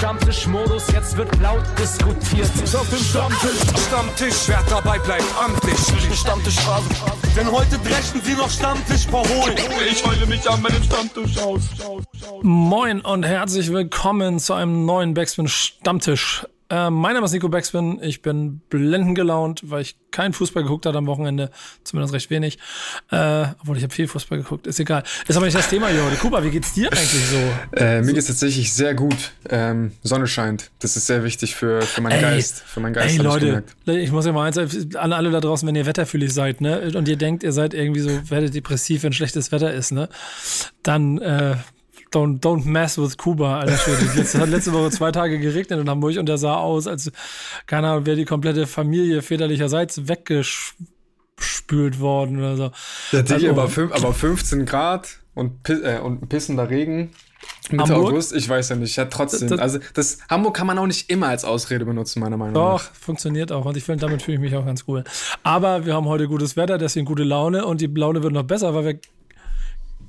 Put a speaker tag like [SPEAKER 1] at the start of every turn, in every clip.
[SPEAKER 1] Stammtischmodus, jetzt wird laut diskutiert.
[SPEAKER 2] Auf dem Stammtisch, Stammtisch, wer dabei bleibt, amtlich. Stammtisch Phase. Denn heute brechen sie noch Stammtisch verholen. Ich heule mich an meinem Stammtisch aus.
[SPEAKER 3] Moin und herzlich willkommen zu einem neuen Backspin Stammtisch. Äh, mein Name ist Nico Backspin. Ich bin blendend gelaunt, weil ich keinen Fußball geguckt habe am Wochenende. Zumindest recht wenig. Äh, obwohl ich habe viel Fußball geguckt. Ist egal. Ist aber nicht das Thema hier heute. Kuba, wie geht's dir eigentlich so?
[SPEAKER 4] Äh, mir geht's tatsächlich sehr gut. Ähm, Sonne scheint. Das ist sehr wichtig für, für meinen ey, Geist. Für meinen Geist.
[SPEAKER 3] Ey, Leute, ich, ich muss ja mal eins, an alle da draußen, wenn ihr wetterfühlig seid, ne, und ihr denkt, ihr seid irgendwie so, werdet depressiv, wenn schlechtes Wetter ist, ne, dann, äh, Don't, don't mess with Kuba, Alter. Es hat letzte Woche zwei Tage geregnet in Hamburg und der sah aus, als, keine Ahnung, wäre die komplette Familie väterlicherseits weggespült worden oder so.
[SPEAKER 4] Ja, also, aber, fünf, aber 15 Grad und, äh, und pissender Regen. Mitte Hamburg? August, ich weiß ja nicht. Ja, trotzdem. Das, also, das Hamburg kann man auch nicht immer als Ausrede benutzen, meiner Meinung
[SPEAKER 3] nach. Doch, funktioniert auch. Und ich finde, damit fühle ich mich auch ganz cool. Aber wir haben heute gutes Wetter, deswegen gute Laune. Und die Laune wird noch besser, weil wir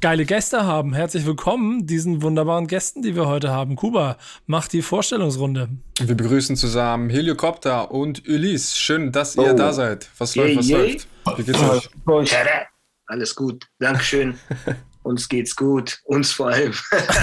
[SPEAKER 3] geile Gäste haben. Herzlich willkommen diesen wunderbaren Gästen, die wir heute haben. Kuba, mach die Vorstellungsrunde.
[SPEAKER 4] Wir begrüßen zusammen Heliocopter und Ulysse. Schön, dass ihr oh. da seid. Was läuft, was yeah. läuft?
[SPEAKER 5] Wie geht's euch? Alles gut, Dankeschön. uns geht's gut, uns vor allem.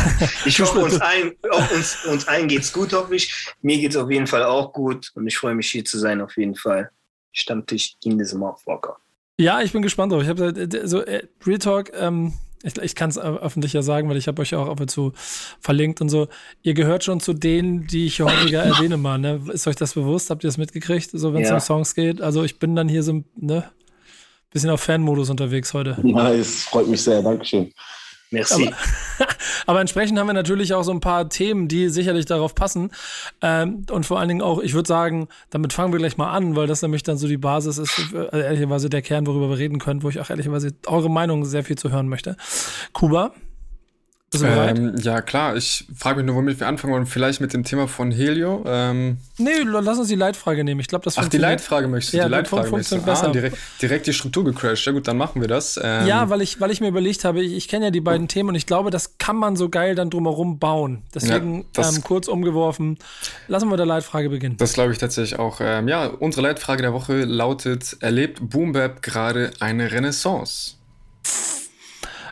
[SPEAKER 5] ich hoffe, uns allen, uns, uns allen geht's gut, hoffe ich. Mir geht's auf jeden Fall auch gut und ich freue mich hier zu sein, auf jeden Fall. Stammtisch in diesem Motherfucker.
[SPEAKER 3] Ja, ich bin gespannt drauf. Ich habe äh, so äh, Real Talk, ähm, ich, ich kann es öffentlich ja sagen, weil ich habe euch auch ab und zu verlinkt und so. Ihr gehört schon zu denen, die ich häufiger erwähne mal. Ne? Ist euch das bewusst? Habt ihr das mitgekriegt, so wenn es ja. um Songs geht? Also ich bin dann hier so ne bisschen auf Fanmodus unterwegs heute.
[SPEAKER 5] Nice, freut mich sehr, Dankeschön.
[SPEAKER 3] Merci. Aber, aber, entsprechend haben wir natürlich auch so ein paar Themen, die sicherlich darauf passen. Ähm, und vor allen Dingen auch, ich würde sagen, damit fangen wir gleich mal an, weil das nämlich dann so die Basis ist, also ehrlicherweise der Kern, worüber wir reden können, wo ich auch ehrlicherweise eure Meinung sehr viel zu hören möchte. Kuba?
[SPEAKER 4] Ähm, ja, klar. Ich frage mich nur, womit wir anfangen wollen. Vielleicht mit dem Thema von Helio. Ähm
[SPEAKER 3] nee, lass uns die Leitfrage nehmen. Ich glaube, das
[SPEAKER 4] Ach, die Leitfrage möchtest du? Ja, die Leitfrage möchtest besser. Ah, direkt, direkt, die Struktur gecrashed. Ja gut, dann machen wir das.
[SPEAKER 3] Ähm ja, weil ich, weil ich mir überlegt habe, ich, ich kenne ja die beiden oh. Themen und ich glaube, das kann man so geil dann drumherum bauen. Deswegen ja, ähm, kurz umgeworfen. Lassen wir mit der Leitfrage beginnen.
[SPEAKER 4] Das glaube ich tatsächlich auch. Ähm, ja, unsere Leitfrage der Woche lautet, erlebt Boombap gerade eine Renaissance?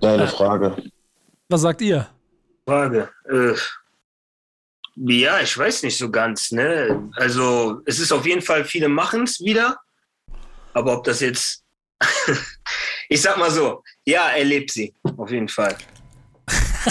[SPEAKER 5] Deine äh, Frage.
[SPEAKER 3] Was sagt ihr?
[SPEAKER 5] Frage. Äh, ja, ich weiß nicht so ganz. Ne? Also es ist auf jeden Fall, viele machen es wieder. Aber ob das jetzt, ich sag mal so, ja, er lebt sie, auf jeden Fall.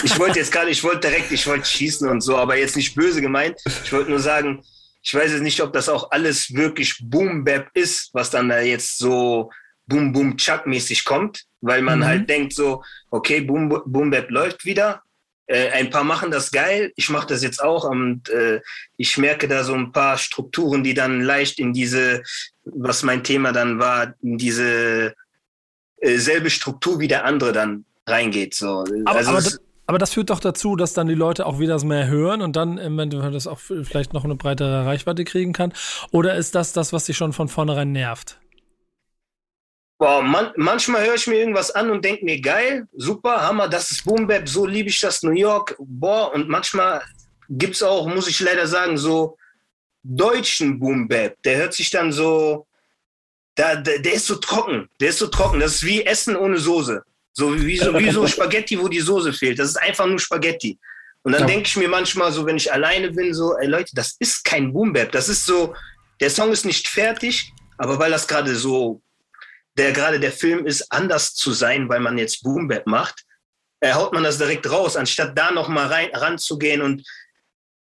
[SPEAKER 5] Ich wollte jetzt gerade, ich wollte direkt, ich wollte schießen und so, aber jetzt nicht böse gemeint. Ich wollte nur sagen, ich weiß jetzt nicht, ob das auch alles wirklich Boom Bap ist, was dann da jetzt so Boom Boom Chuck mäßig kommt, weil man mhm. halt denkt so, okay, Boom Boom Bap läuft wieder, äh, ein paar machen das geil, ich mache das jetzt auch und äh, ich merke da so ein paar Strukturen, die dann leicht in diese, was mein Thema dann war, in diese äh, selbe Struktur wie der andere dann reingeht. So.
[SPEAKER 3] Aber, also aber, das, aber das führt doch dazu, dass dann die Leute auch wieder mehr hören und dann im Endeffekt das auch vielleicht noch eine breitere Reichweite kriegen kann. Oder ist das das, was dich schon von vornherein nervt?
[SPEAKER 5] Boah, man, manchmal höre ich mir irgendwas an und denke mir, geil, super, Hammer, das ist Boom Bap, so liebe ich das New York. Boah, und manchmal gibt es auch, muss ich leider sagen, so deutschen Boom Bap. Der hört sich dann so, da, der, der ist so trocken, der ist so trocken. Das ist wie Essen ohne Soße. So wie so, wie so Spaghetti, wo die Soße fehlt. Das ist einfach nur Spaghetti. Und dann ja. denke ich mir manchmal so, wenn ich alleine bin, so, ey Leute, das ist kein Boom Bap. Das ist so, der Song ist nicht fertig, aber weil das gerade so der gerade der Film ist, anders zu sein, weil man jetzt Boom Bap macht, äh, haut man das direkt raus, anstatt da nochmal rein ranzugehen und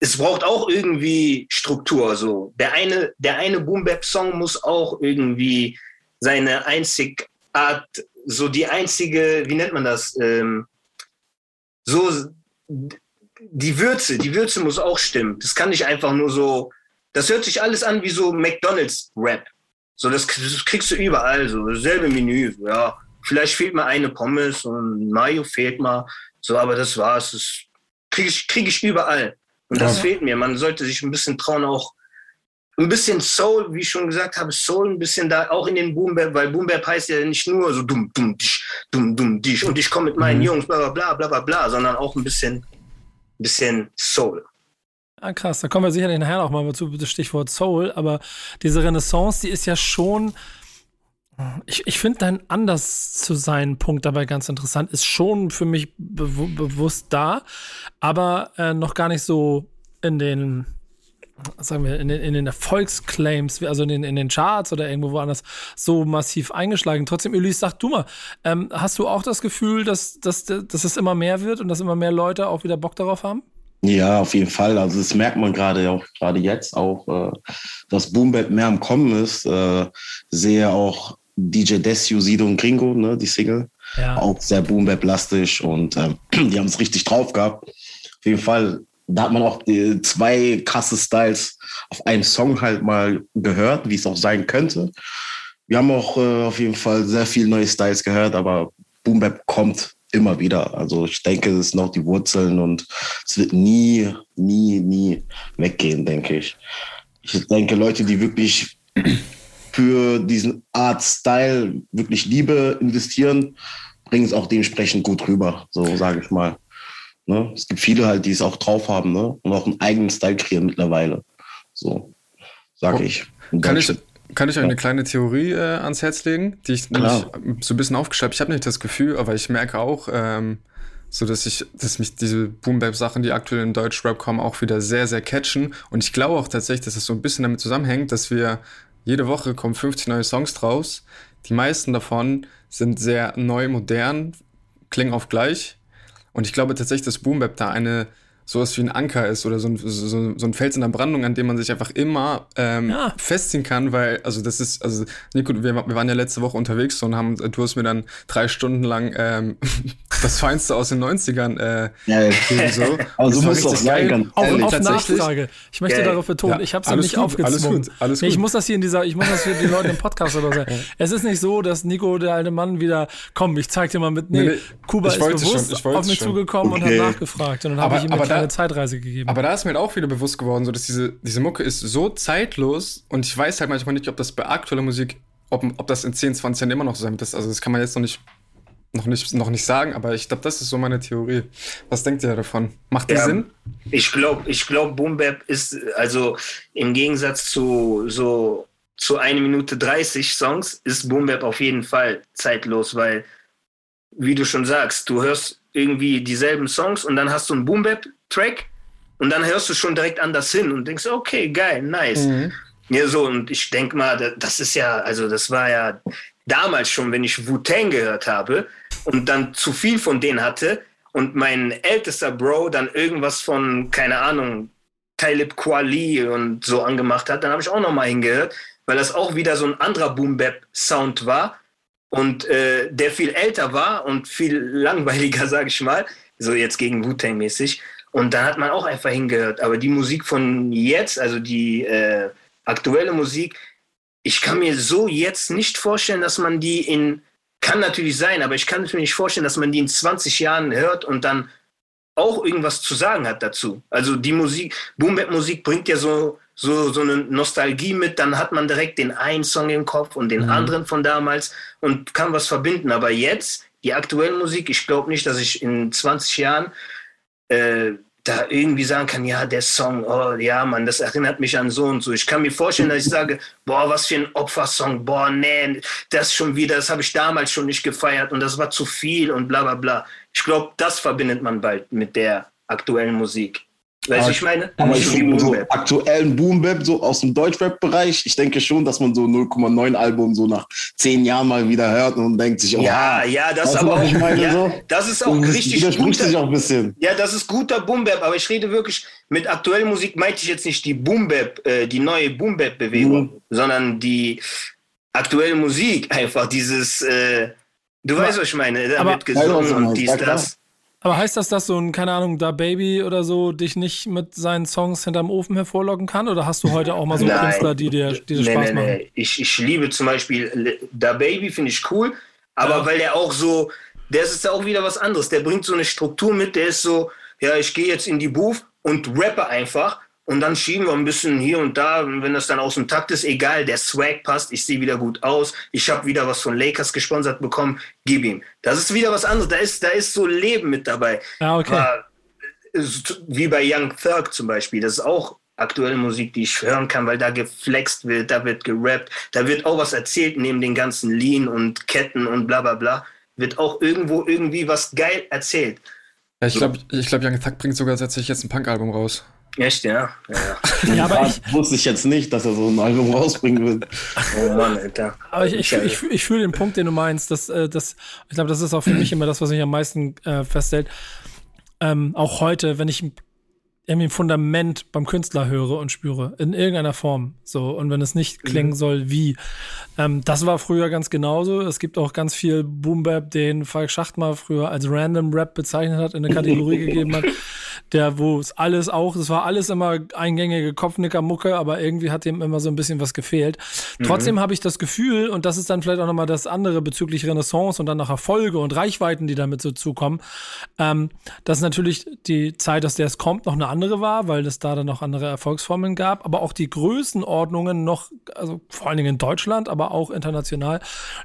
[SPEAKER 5] es braucht auch irgendwie Struktur. So der eine, der eine Boom Bap Song muss auch irgendwie seine Einzigart, so die einzige, wie nennt man das? Ähm, so die Würze, die Würze muss auch stimmen. Das kann nicht einfach nur so. Das hört sich alles an wie so McDonald's Rap. So, das, das kriegst du überall, so dasselbe Menü. Ja, vielleicht fehlt mir eine Pommes und Mayo fehlt mal. So, aber das war's. Das kriege ich, krieg ich überall. Und das ja. fehlt mir. Man sollte sich ein bisschen trauen, auch ein bisschen Soul, wie ich schon gesagt habe, Soul ein bisschen da auch in den Boom Bap, weil Boom Bap heißt ja nicht nur so dumm, dumm, dich, dumm, dumm, dich und ich komme mit meinen mhm. Jungs, bla, bla, bla, bla, bla, sondern auch ein bisschen, bisschen Soul.
[SPEAKER 3] Ah, krass, da kommen wir sicherlich nachher noch mal zu, das Stichwort Soul, aber diese Renaissance, die ist ja schon, ich, ich finde dein anders zu sein Punkt dabei ganz interessant, ist schon für mich be bewusst da, aber äh, noch gar nicht so in den, sagen wir, in den, in den Erfolgsclaims, also in den, in den Charts oder irgendwo woanders so massiv eingeschlagen. Trotzdem, Ulysse, sag du mal, ähm, hast du auch das Gefühl, dass, dass, dass es immer mehr wird und dass immer mehr Leute auch wieder Bock darauf haben?
[SPEAKER 6] Ja, auf jeden Fall. Also das merkt man gerade auch gerade jetzt auch, äh, dass Boom Bap mehr am Kommen ist. Äh, sehe auch DJ Desio, Sido und Gringo, ne, die Single. Ja. Auch sehr Boom Bap lastig und äh, die haben es richtig drauf gehabt. Auf jeden Fall, da hat man auch zwei krasse Styles auf einen Song halt mal gehört, wie es auch sein könnte. Wir haben auch äh, auf jeden Fall sehr viele neue Styles gehört, aber Boom Bap kommt immer wieder. Also ich denke, es sind noch die Wurzeln und es wird nie, nie, nie weggehen, denke ich. Ich denke, Leute, die wirklich für diesen Art Style wirklich Liebe investieren, bringen es auch dementsprechend gut rüber, so sage ich mal. Ne? Es gibt viele halt, die es auch drauf haben ne? und auch einen eigenen Style kreieren mittlerweile. So, sage oh, ich.
[SPEAKER 4] Kann ich, kann ich euch eine kleine Theorie äh, ans Herz legen, die ich nämlich so ein bisschen aufgeschrieben habe. Ich habe nicht das Gefühl, aber ich merke auch, ähm, so dass ich, dass mich diese Boom-Bap-Sachen, die aktuell in Deutschrap kommen, auch wieder sehr, sehr catchen. Und ich glaube auch tatsächlich, dass es das so ein bisschen damit zusammenhängt, dass wir jede Woche kommen 50 neue Songs draus. Die meisten davon sind sehr neu, modern, klingen oft gleich. Und ich glaube tatsächlich, dass Boom Bap da eine sowas wie ein Anker ist oder so ein, so, so ein Fels in der Brandung, an dem man sich einfach immer ähm, ja. festziehen kann, weil, also das ist, also Nico, wir, wir waren ja letzte Woche unterwegs und haben, du hast mir dann drei Stunden lang ähm, das Feinste aus den 90ern äh,
[SPEAKER 6] ja, ja. so. Aber so muss doch sein, ganz
[SPEAKER 3] Auf, auf Nachfrage. Ich möchte ja. darauf betonen, ich habe es ja nicht gut, aufgezwungen. Alles gut, alles gut. ich muss das hier in dieser, ich muss das hier den Leuten im Podcast oder so. Es ist nicht so, dass Nico, der alte Mann, wieder, komm, ich zeig dir mal mit, nee, nee, nee Kuba ist bewusst schon, auf mich schon. zugekommen okay. und hat nachgefragt und dann habe ich ihm eine kleine Zeitreise gegeben.
[SPEAKER 4] Aber da ist mir halt auch wieder bewusst geworden, so dass diese, diese Mucke ist so zeitlos und ich weiß halt manchmal nicht, ob das bei aktueller Musik, ob, ob das in 10, 20 Jahren immer noch so sein wird. Also das kann man jetzt noch nicht noch nicht, noch nicht sagen, aber ich glaube, das ist so meine Theorie. Was denkt ihr davon? Macht das ja, Sinn?
[SPEAKER 5] Ich glaube, ich glaube, Boom Bap ist, also im Gegensatz zu so zu 1 Minute 30 Songs, ist Boom Bap auf jeden Fall zeitlos, weil, wie du schon sagst, du hörst irgendwie dieselben Songs und dann hast du einen Boom Bap Track und dann hörst du schon direkt anders hin und denkst, okay, geil, nice. Mhm. Ja, so, und ich denke mal, das ist ja, also das war ja damals schon, wenn ich Wu-Tang gehört habe und dann zu viel von denen hatte und mein ältester Bro dann irgendwas von, keine Ahnung, Talib Kweli und so angemacht hat, dann habe ich auch nochmal hingehört, weil das auch wieder so ein anderer Boom-Bap-Sound war und äh, der viel älter war und viel langweiliger, sage ich mal, so jetzt gegen Wu-Tang mäßig. Und da hat man auch einfach hingehört. Aber die Musik von jetzt, also die äh, aktuelle Musik, ich kann mir so jetzt nicht vorstellen, dass man die in, kann natürlich sein, aber ich kann mir nicht vorstellen, dass man die in 20 Jahren hört und dann auch irgendwas zu sagen hat dazu. Also die Musik, Boom Musik bringt ja so, so, so eine Nostalgie mit, dann hat man direkt den einen Song im Kopf und den mhm. anderen von damals und kann was verbinden. Aber jetzt, die aktuelle Musik, ich glaube nicht, dass ich in 20 Jahren äh, da irgendwie sagen kann, ja, der Song, oh ja, Mann, das erinnert mich an so und so. Ich kann mir vorstellen, dass ich sage, boah, was für ein Opfersong, boah, nee, das schon wieder, das habe ich damals schon nicht gefeiert und das war zu viel und bla bla bla. Ich glaube, das verbindet man bald mit der aktuellen Musik. Weißt du, ich meine?
[SPEAKER 6] Aber ich finde so aktuellen Boom-Bap, so aus dem Deutschrap-Bereich, ich denke schon, dass man so 0,9 Album so nach zehn Jahren mal wieder hört und denkt sich, oh,
[SPEAKER 5] ja, ja, das aber auch, meine, ja, so? das ist auch und richtig
[SPEAKER 6] das guter, sich auch ein bisschen.
[SPEAKER 5] Ja, das ist guter Boom-Bap, aber ich rede wirklich, mit aktueller Musik meinte ich jetzt nicht die Boom-Bap, äh, die neue Boom-Bap-Bewegung, mhm. sondern die aktuelle Musik, einfach dieses, äh, du aber, weißt, was ich meine, da wird gesungen und dies, das.
[SPEAKER 3] Aber heißt das, dass so ein, keine Ahnung, Da Baby oder so dich nicht mit seinen Songs hinterm Ofen hervorlocken kann? Oder hast du heute auch mal so. Künstler, die dir, die dir nee, Spaß nee, machen? Nee.
[SPEAKER 5] Ich, ich liebe zum Beispiel Da Baby, finde ich cool, aber ja. weil der auch so, der ist auch wieder was anderes. Der bringt so eine Struktur mit, der ist so, ja, ich gehe jetzt in die Booth und rappe einfach und dann schieben wir ein bisschen hier und da, wenn das dann aus dem Takt ist, egal, der Swag passt, ich sehe wieder gut aus, ich habe wieder was von Lakers gesponsert bekommen, gib ihm. Das ist wieder was anderes, da ist, da ist so Leben mit dabei.
[SPEAKER 3] Ja, okay. Aber
[SPEAKER 5] wie bei Young Thug zum Beispiel, das ist auch aktuelle Musik, die ich hören kann, weil da geflext wird, da wird gerappt, da wird auch was erzählt neben den ganzen Lean und Ketten und bla bla bla, wird auch irgendwo irgendwie was geil erzählt.
[SPEAKER 4] Ja, ich glaube, ich glaub, Young Thug bringt sogar tatsächlich jetzt ein Punk-Album raus.
[SPEAKER 5] Echt, ja? Ja,
[SPEAKER 6] ja. ja aber ich wusste ich jetzt nicht, dass er so ein Album rausbringen will.
[SPEAKER 3] Oh Mann, Alter. Aber ich, ich, ich, ich fühle den Punkt, den du meinst. Dass, äh, dass, ich glaube, das ist auch für mich immer das, was mich am meisten äh, feststellt. Ähm, auch heute, wenn ich irgendwie ein Fundament beim Künstler höre und spüre, in irgendeiner Form. So, und wenn es nicht klingen mhm. soll, wie. Ähm, das war früher ganz genauso. Es gibt auch ganz viel Boom-Bap, den Falk Schacht mal früher als Random Rap bezeichnet hat, in eine Kategorie gegeben hat, der, wo es alles auch, es war alles immer eingängige Kopfnicker-Mucke, aber irgendwie hat dem immer so ein bisschen was gefehlt. Mhm. Trotzdem habe ich das Gefühl, und das ist dann vielleicht auch nochmal das andere bezüglich Renaissance und dann nach Erfolge und Reichweiten, die damit so zukommen, ähm, dass natürlich die Zeit, aus der es kommt, noch eine andere war, weil es da dann noch andere Erfolgsformeln gab, aber auch die Größenordnungen noch, also vor allen Dingen in Deutschland, aber auch international,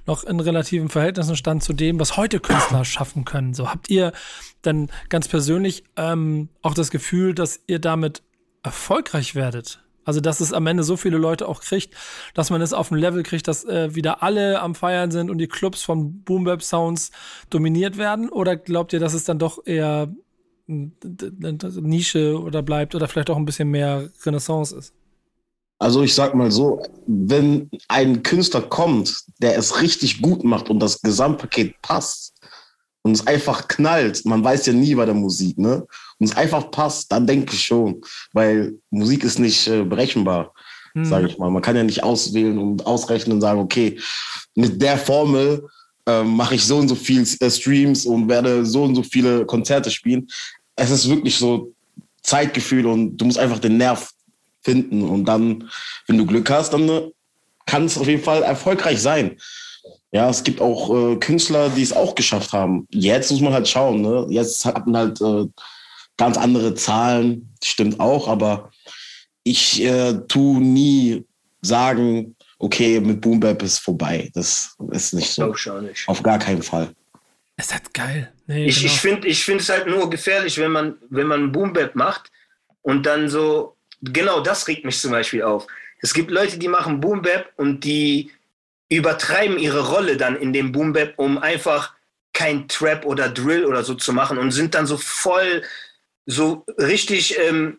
[SPEAKER 3] noch in relativen Verhältnissen stand zu dem, was heute Künstler schaffen können. So habt ihr dann ganz persönlich ähm, auch das Gefühl, dass ihr damit erfolgreich werdet? Also, dass es am Ende so viele Leute auch kriegt, dass man es auf ein Level kriegt, dass äh, wieder alle am Feiern sind und die Clubs von Boom Sounds dominiert werden? Oder glaubt ihr, dass es dann doch eher eine Nische oder bleibt oder vielleicht auch ein bisschen mehr Renaissance ist?
[SPEAKER 6] Also ich sag mal so, wenn ein Künstler kommt, der es richtig gut macht und das Gesamtpaket passt und es einfach knallt, man weiß ja nie bei der Musik, ne? Und es einfach passt, dann denke ich schon, weil Musik ist nicht äh, berechenbar, mhm. sage ich mal. Man kann ja nicht auswählen und ausrechnen und sagen, okay, mit der Formel äh, mache ich so und so viel äh, Streams und werde so und so viele Konzerte spielen. Es ist wirklich so Zeitgefühl und du musst einfach den Nerv finden. Und dann, wenn du Glück hast, dann äh, kann es auf jeden Fall erfolgreich sein. Ja, es gibt auch äh, Künstler, die es auch geschafft haben. Jetzt muss man halt schauen. Ne? Jetzt hat man halt äh, ganz andere Zahlen, stimmt auch, aber ich äh, tu nie sagen, okay, mit Boom Bap ist vorbei. Das ist nicht so. Nicht. Auf gar keinen Fall.
[SPEAKER 3] Ist halt geil.
[SPEAKER 5] Nee, ich genau. ich finde ich es halt nur gefährlich, wenn man, wenn man Boom Bap macht und dann so genau das regt mich zum Beispiel auf. Es gibt Leute, die machen Boom Bap und die übertreiben ihre Rolle dann in dem Boom Bap, um einfach kein Trap oder Drill oder so zu machen und sind dann so voll, so richtig, ähm,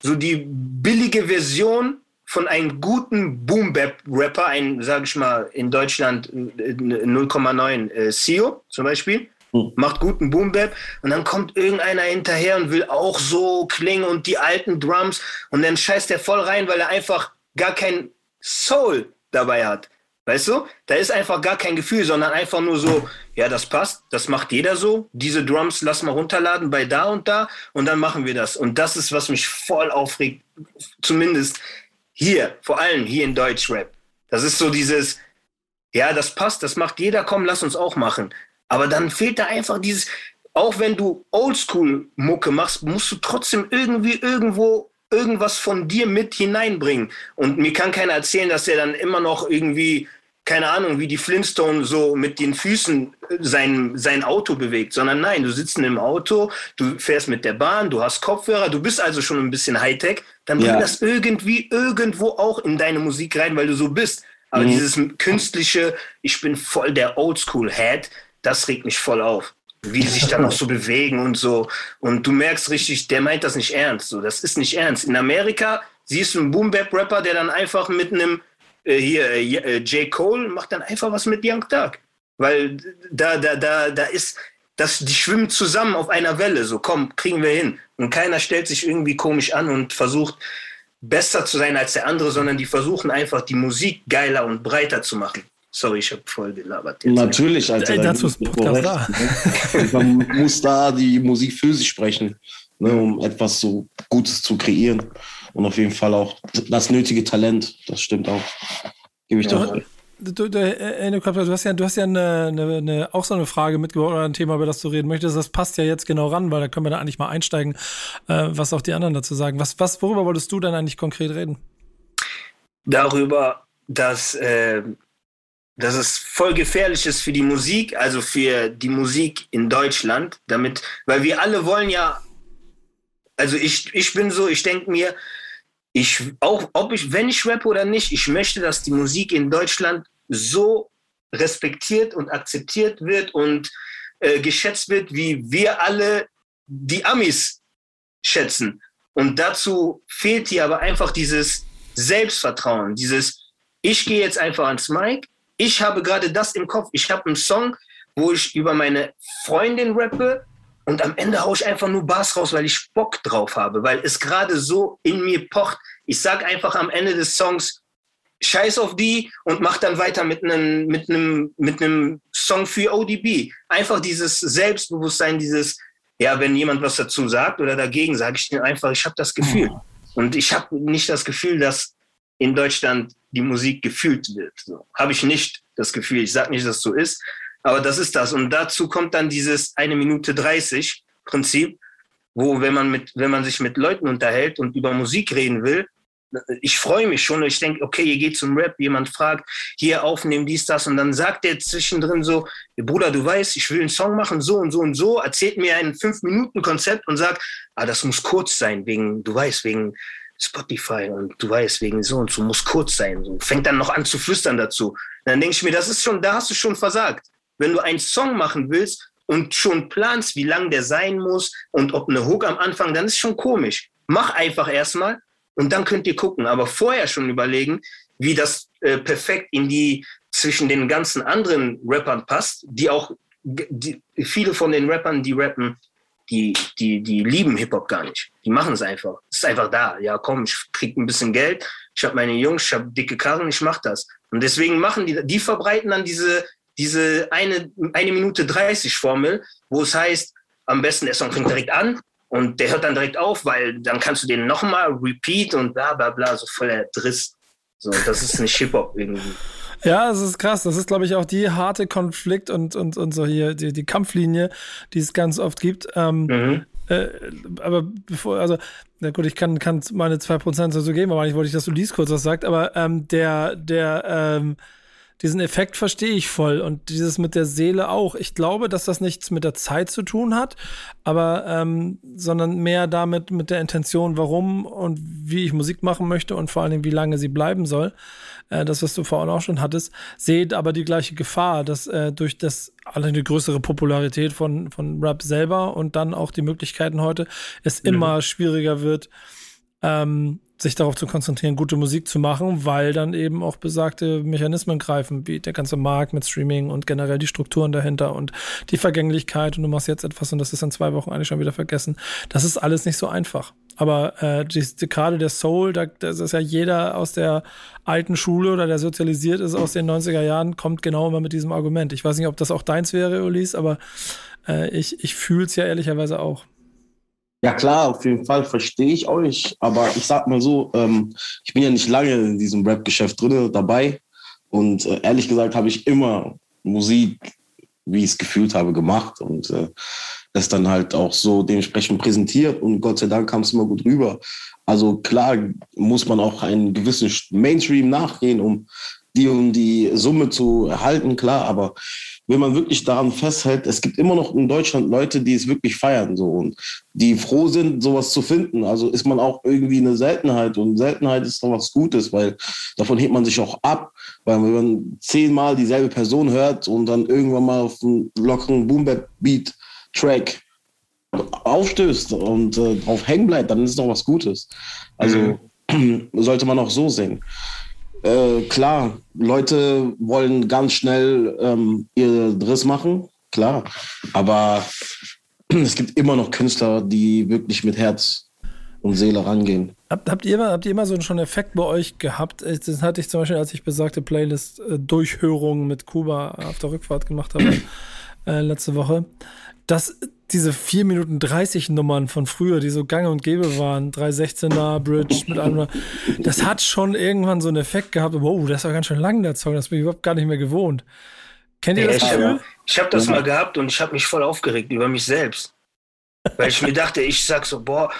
[SPEAKER 5] so die billige Version von einem guten Boom Bap Rapper, ein, sag ich mal, in Deutschland 0,9 äh, CEO zum Beispiel. Macht guten Boom Bap und dann kommt irgendeiner hinterher und will auch so klingen und die alten Drums und dann scheißt er voll rein, weil er einfach gar kein Soul dabei hat. Weißt du? Da ist einfach gar kein Gefühl, sondern einfach nur so, ja, das passt, das macht jeder so. Diese Drums lass mal runterladen bei da und da und dann machen wir das. Und das ist, was mich voll aufregt, zumindest hier, vor allem hier in Deutschrap. Das ist so dieses, ja, das passt, das macht jeder, komm, lass uns auch machen. Aber dann fehlt da einfach dieses, auch wenn du Oldschool-Mucke machst, musst du trotzdem irgendwie irgendwo irgendwas von dir mit hineinbringen. Und mir kann keiner erzählen, dass er dann immer noch irgendwie, keine Ahnung, wie die Flintstone so mit den Füßen sein, sein Auto bewegt, sondern nein, du sitzt im Auto, du fährst mit der Bahn, du hast Kopfhörer, du bist also schon ein bisschen Hightech, dann bring ja. das irgendwie irgendwo auch in deine Musik rein, weil du so bist. Aber mhm. dieses künstliche, ich bin voll der Oldschool-Head, das regt mich voll auf. Wie die sich dann auch so bewegen und so. Und du merkst richtig, der meint das nicht ernst. So, das ist nicht ernst. In Amerika siehst du einen Boom-Bap-Rapper, der dann einfach mit einem, äh, hier, äh, äh J. Cole macht dann einfach was mit Young Thug. Weil da, da, da, da ist, das, die schwimmen zusammen auf einer Welle. So, komm, kriegen wir hin. Und keiner stellt sich irgendwie komisch an und versucht, besser zu sein als der andere, sondern die versuchen einfach, die Musik geiler und breiter zu machen. Sorry, ich habe voll gelabert.
[SPEAKER 6] Jetzt. Natürlich, Alter. Ey, dazu ist Podcast da. Man muss da die Musik für sich sprechen, ne, um etwas so Gutes zu kreieren. Und auf jeden Fall auch das nötige Talent. Das stimmt auch. Gebe ich ja. doch.
[SPEAKER 3] Du, du, äh, du, hast ja, du hast ja eine, eine, eine, auch so eine Frage mitgebracht oder ein Thema, über das du reden möchtest. Das passt ja jetzt genau ran, weil da können wir da eigentlich mal einsteigen, äh, was auch die anderen dazu sagen. Was, was, worüber wolltest du denn eigentlich konkret reden?
[SPEAKER 5] Darüber, dass äh, dass es voll gefährlich ist für die Musik, also für die Musik in Deutschland, damit, weil wir alle wollen ja Also ich, ich bin so, ich denke mir, ich, auch ob ich, wenn ich rappe oder nicht, ich möchte, dass die Musik in Deutschland so respektiert und akzeptiert wird und äh, geschätzt wird, wie wir alle die Amis schätzen. Und dazu fehlt hier aber einfach dieses Selbstvertrauen, dieses, ich gehe jetzt einfach ans Mic, ich habe gerade das im Kopf, ich habe einen Song, wo ich über meine Freundin rappe und am Ende haue ich einfach nur Bass raus, weil ich Bock drauf habe, weil es gerade so in mir pocht. Ich sage einfach am Ende des Songs, scheiß auf die und mach dann weiter mit einem mit einem mit einem Song für ODB. Einfach dieses Selbstbewusstsein, dieses ja, wenn jemand was dazu sagt oder dagegen, sage ich dir einfach, ich habe das Gefühl. Und ich habe nicht das Gefühl, dass in Deutschland die Musik gefühlt wird. So. Habe ich nicht das Gefühl. Ich sage nicht, dass so ist, aber das ist das. Und dazu kommt dann dieses eine Minute 30 Prinzip, wo wenn man mit, wenn man sich mit Leuten unterhält und über Musik reden will, ich freue mich schon. Ich denke, okay, ihr geht zum Rap, jemand fragt, hier aufnehmen, dies, das. Und dann sagt er zwischendrin so, Bruder, du weißt, ich will einen Song machen, so und so und so, erzählt mir ein Fünf-Minuten-Konzept und sagt, ah, das muss kurz sein, wegen, du weißt, wegen Spotify und du weißt, wegen so und so, muss kurz sein. So. Fängt dann noch an zu flüstern dazu. Dann denke ich mir, das ist schon, da hast du schon versagt. Wenn du einen Song machen willst und schon planst, wie lang der sein muss und ob eine Hook am Anfang, dann ist schon komisch. Mach einfach erstmal und dann könnt ihr gucken. Aber vorher schon überlegen, wie das äh, perfekt in die zwischen den ganzen anderen Rappern passt, die auch die, viele von den Rappern, die rappen, die, die, die lieben Hip-Hop gar nicht. Die machen es einfach. Es ist einfach da. Ja, komm, ich krieg ein bisschen Geld, ich habe meine Jungs, ich habe dicke Karren, ich mach das. Und deswegen machen die, die verbreiten dann diese, diese eine, eine Minute 30 Formel, wo es heißt, am besten der Song fängt direkt an, und der hört dann direkt auf, weil dann kannst du den nochmal repeat und bla bla bla, so voller Driss. So, das ist nicht Hip-Hop irgendwie.
[SPEAKER 3] Ja, das ist krass. Das ist, glaube ich, auch die harte Konflikt und, und, und so hier, die, die Kampflinie, die es ganz oft gibt. Ähm, mhm. äh, aber bevor, also, na gut, ich kann, kann meine 2% so geben, aber eigentlich wollte ich, dass du dies kurz was sagst, aber ähm, der, der, ähm, diesen Effekt verstehe ich voll und dieses mit der Seele auch. Ich glaube, dass das nichts mit der Zeit zu tun hat, aber ähm, sondern mehr damit mit der Intention, warum und wie ich Musik machen möchte und vor allen Dingen, wie lange sie bleiben soll. Äh, das, was du vorhin auch schon hattest, seht aber die gleiche Gefahr, dass äh, durch das allein die größere Popularität von, von Rap selber und dann auch die Möglichkeiten heute es mhm. immer schwieriger wird, ähm, sich darauf zu konzentrieren, gute Musik zu machen, weil dann eben auch besagte Mechanismen greifen, wie der ganze Markt mit Streaming und generell die Strukturen dahinter und die Vergänglichkeit und du machst jetzt etwas und das ist in zwei Wochen eigentlich schon wieder vergessen. Das ist alles nicht so einfach. Aber äh, die, die, gerade der Soul, da, das ist ja jeder aus der alten Schule oder der sozialisiert ist aus den 90er Jahren, kommt genau immer mit diesem Argument. Ich weiß nicht, ob das auch deins wäre, Ulis, aber äh, ich, ich fühle es ja ehrlicherweise auch.
[SPEAKER 6] Ja klar, auf jeden Fall verstehe ich euch. Aber ich sag mal so, ähm, ich bin ja nicht lange in diesem Rap-Geschäft drin dabei. Und äh, ehrlich gesagt habe ich immer Musik, wie ich es gefühlt habe, gemacht und äh, das dann halt auch so dementsprechend präsentiert. Und Gott sei Dank kam es immer gut rüber. Also klar muss man auch einen gewissen Mainstream nachgehen, um die um die Summe zu erhalten, klar, aber wenn man wirklich daran festhält, es gibt immer noch in Deutschland Leute, die es wirklich feiern so und die froh sind, sowas zu finden. Also ist man auch irgendwie eine Seltenheit und Seltenheit ist doch was Gutes, weil davon hebt man sich auch ab, weil wenn man zehnmal dieselbe Person hört und dann irgendwann mal auf einen lockeren Boom-Beat-Track aufstößt und äh, drauf hängen bleibt, dann ist doch was Gutes. Also mhm. sollte man auch so sehen. Äh, klar, Leute wollen ganz schnell ähm, ihr Driss machen, klar. Aber es gibt immer noch Künstler, die wirklich mit Herz und Seele rangehen.
[SPEAKER 3] Habt, habt, ihr, immer, habt ihr immer so einen Effekt bei euch gehabt? Das hatte ich zum Beispiel, als ich besagte Playlist äh, mit Kuba auf der Rückfahrt gemacht habe äh, letzte Woche, dass diese 4 Minuten 30 Nummern von früher, die so gang und gäbe waren, 316er Bridge mit einem, das hat schon irgendwann so einen Effekt gehabt, wow, das war ganz schön lang, der Song, das bin ich überhaupt gar nicht mehr gewohnt. Kennt ihr das
[SPEAKER 5] Gefühl? Ich habe das mal gehabt und ich habe mich voll aufgeregt über mich selbst. Weil ich mir dachte, ich sag so, boah,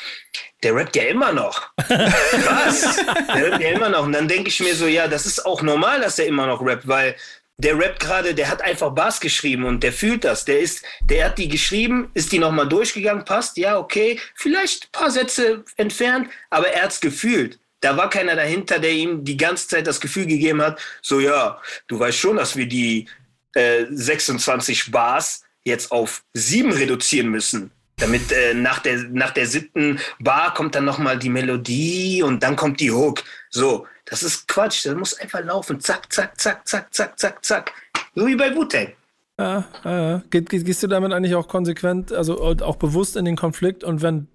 [SPEAKER 5] der rappt ja immer noch. Was? Der rappt ja immer noch. Und dann denke ich mir so, ja, das ist auch normal, dass er immer noch rappt, weil der rappt gerade, der hat einfach Bass geschrieben und der fühlt das. Der ist, der hat die geschrieben, ist die nochmal durchgegangen, passt, ja, okay, vielleicht ein paar Sätze entfernt, aber er hat's gefühlt. Da war keiner dahinter, der ihm die ganze Zeit das Gefühl gegeben hat, so ja, du weißt schon, dass wir die äh, 26 Bars jetzt auf sieben reduzieren müssen. Damit äh, nach, der, nach der siebten Bar kommt dann nochmal die Melodie und dann kommt die Hook. So, das ist Quatsch. Das muss einfach laufen. Zack, zack, zack, zack, zack, zack, zack. So wie bei Wu-Tang.
[SPEAKER 3] Ja, ja. Ge ge gehst du damit eigentlich auch konsequent, also auch bewusst in den Konflikt und wenn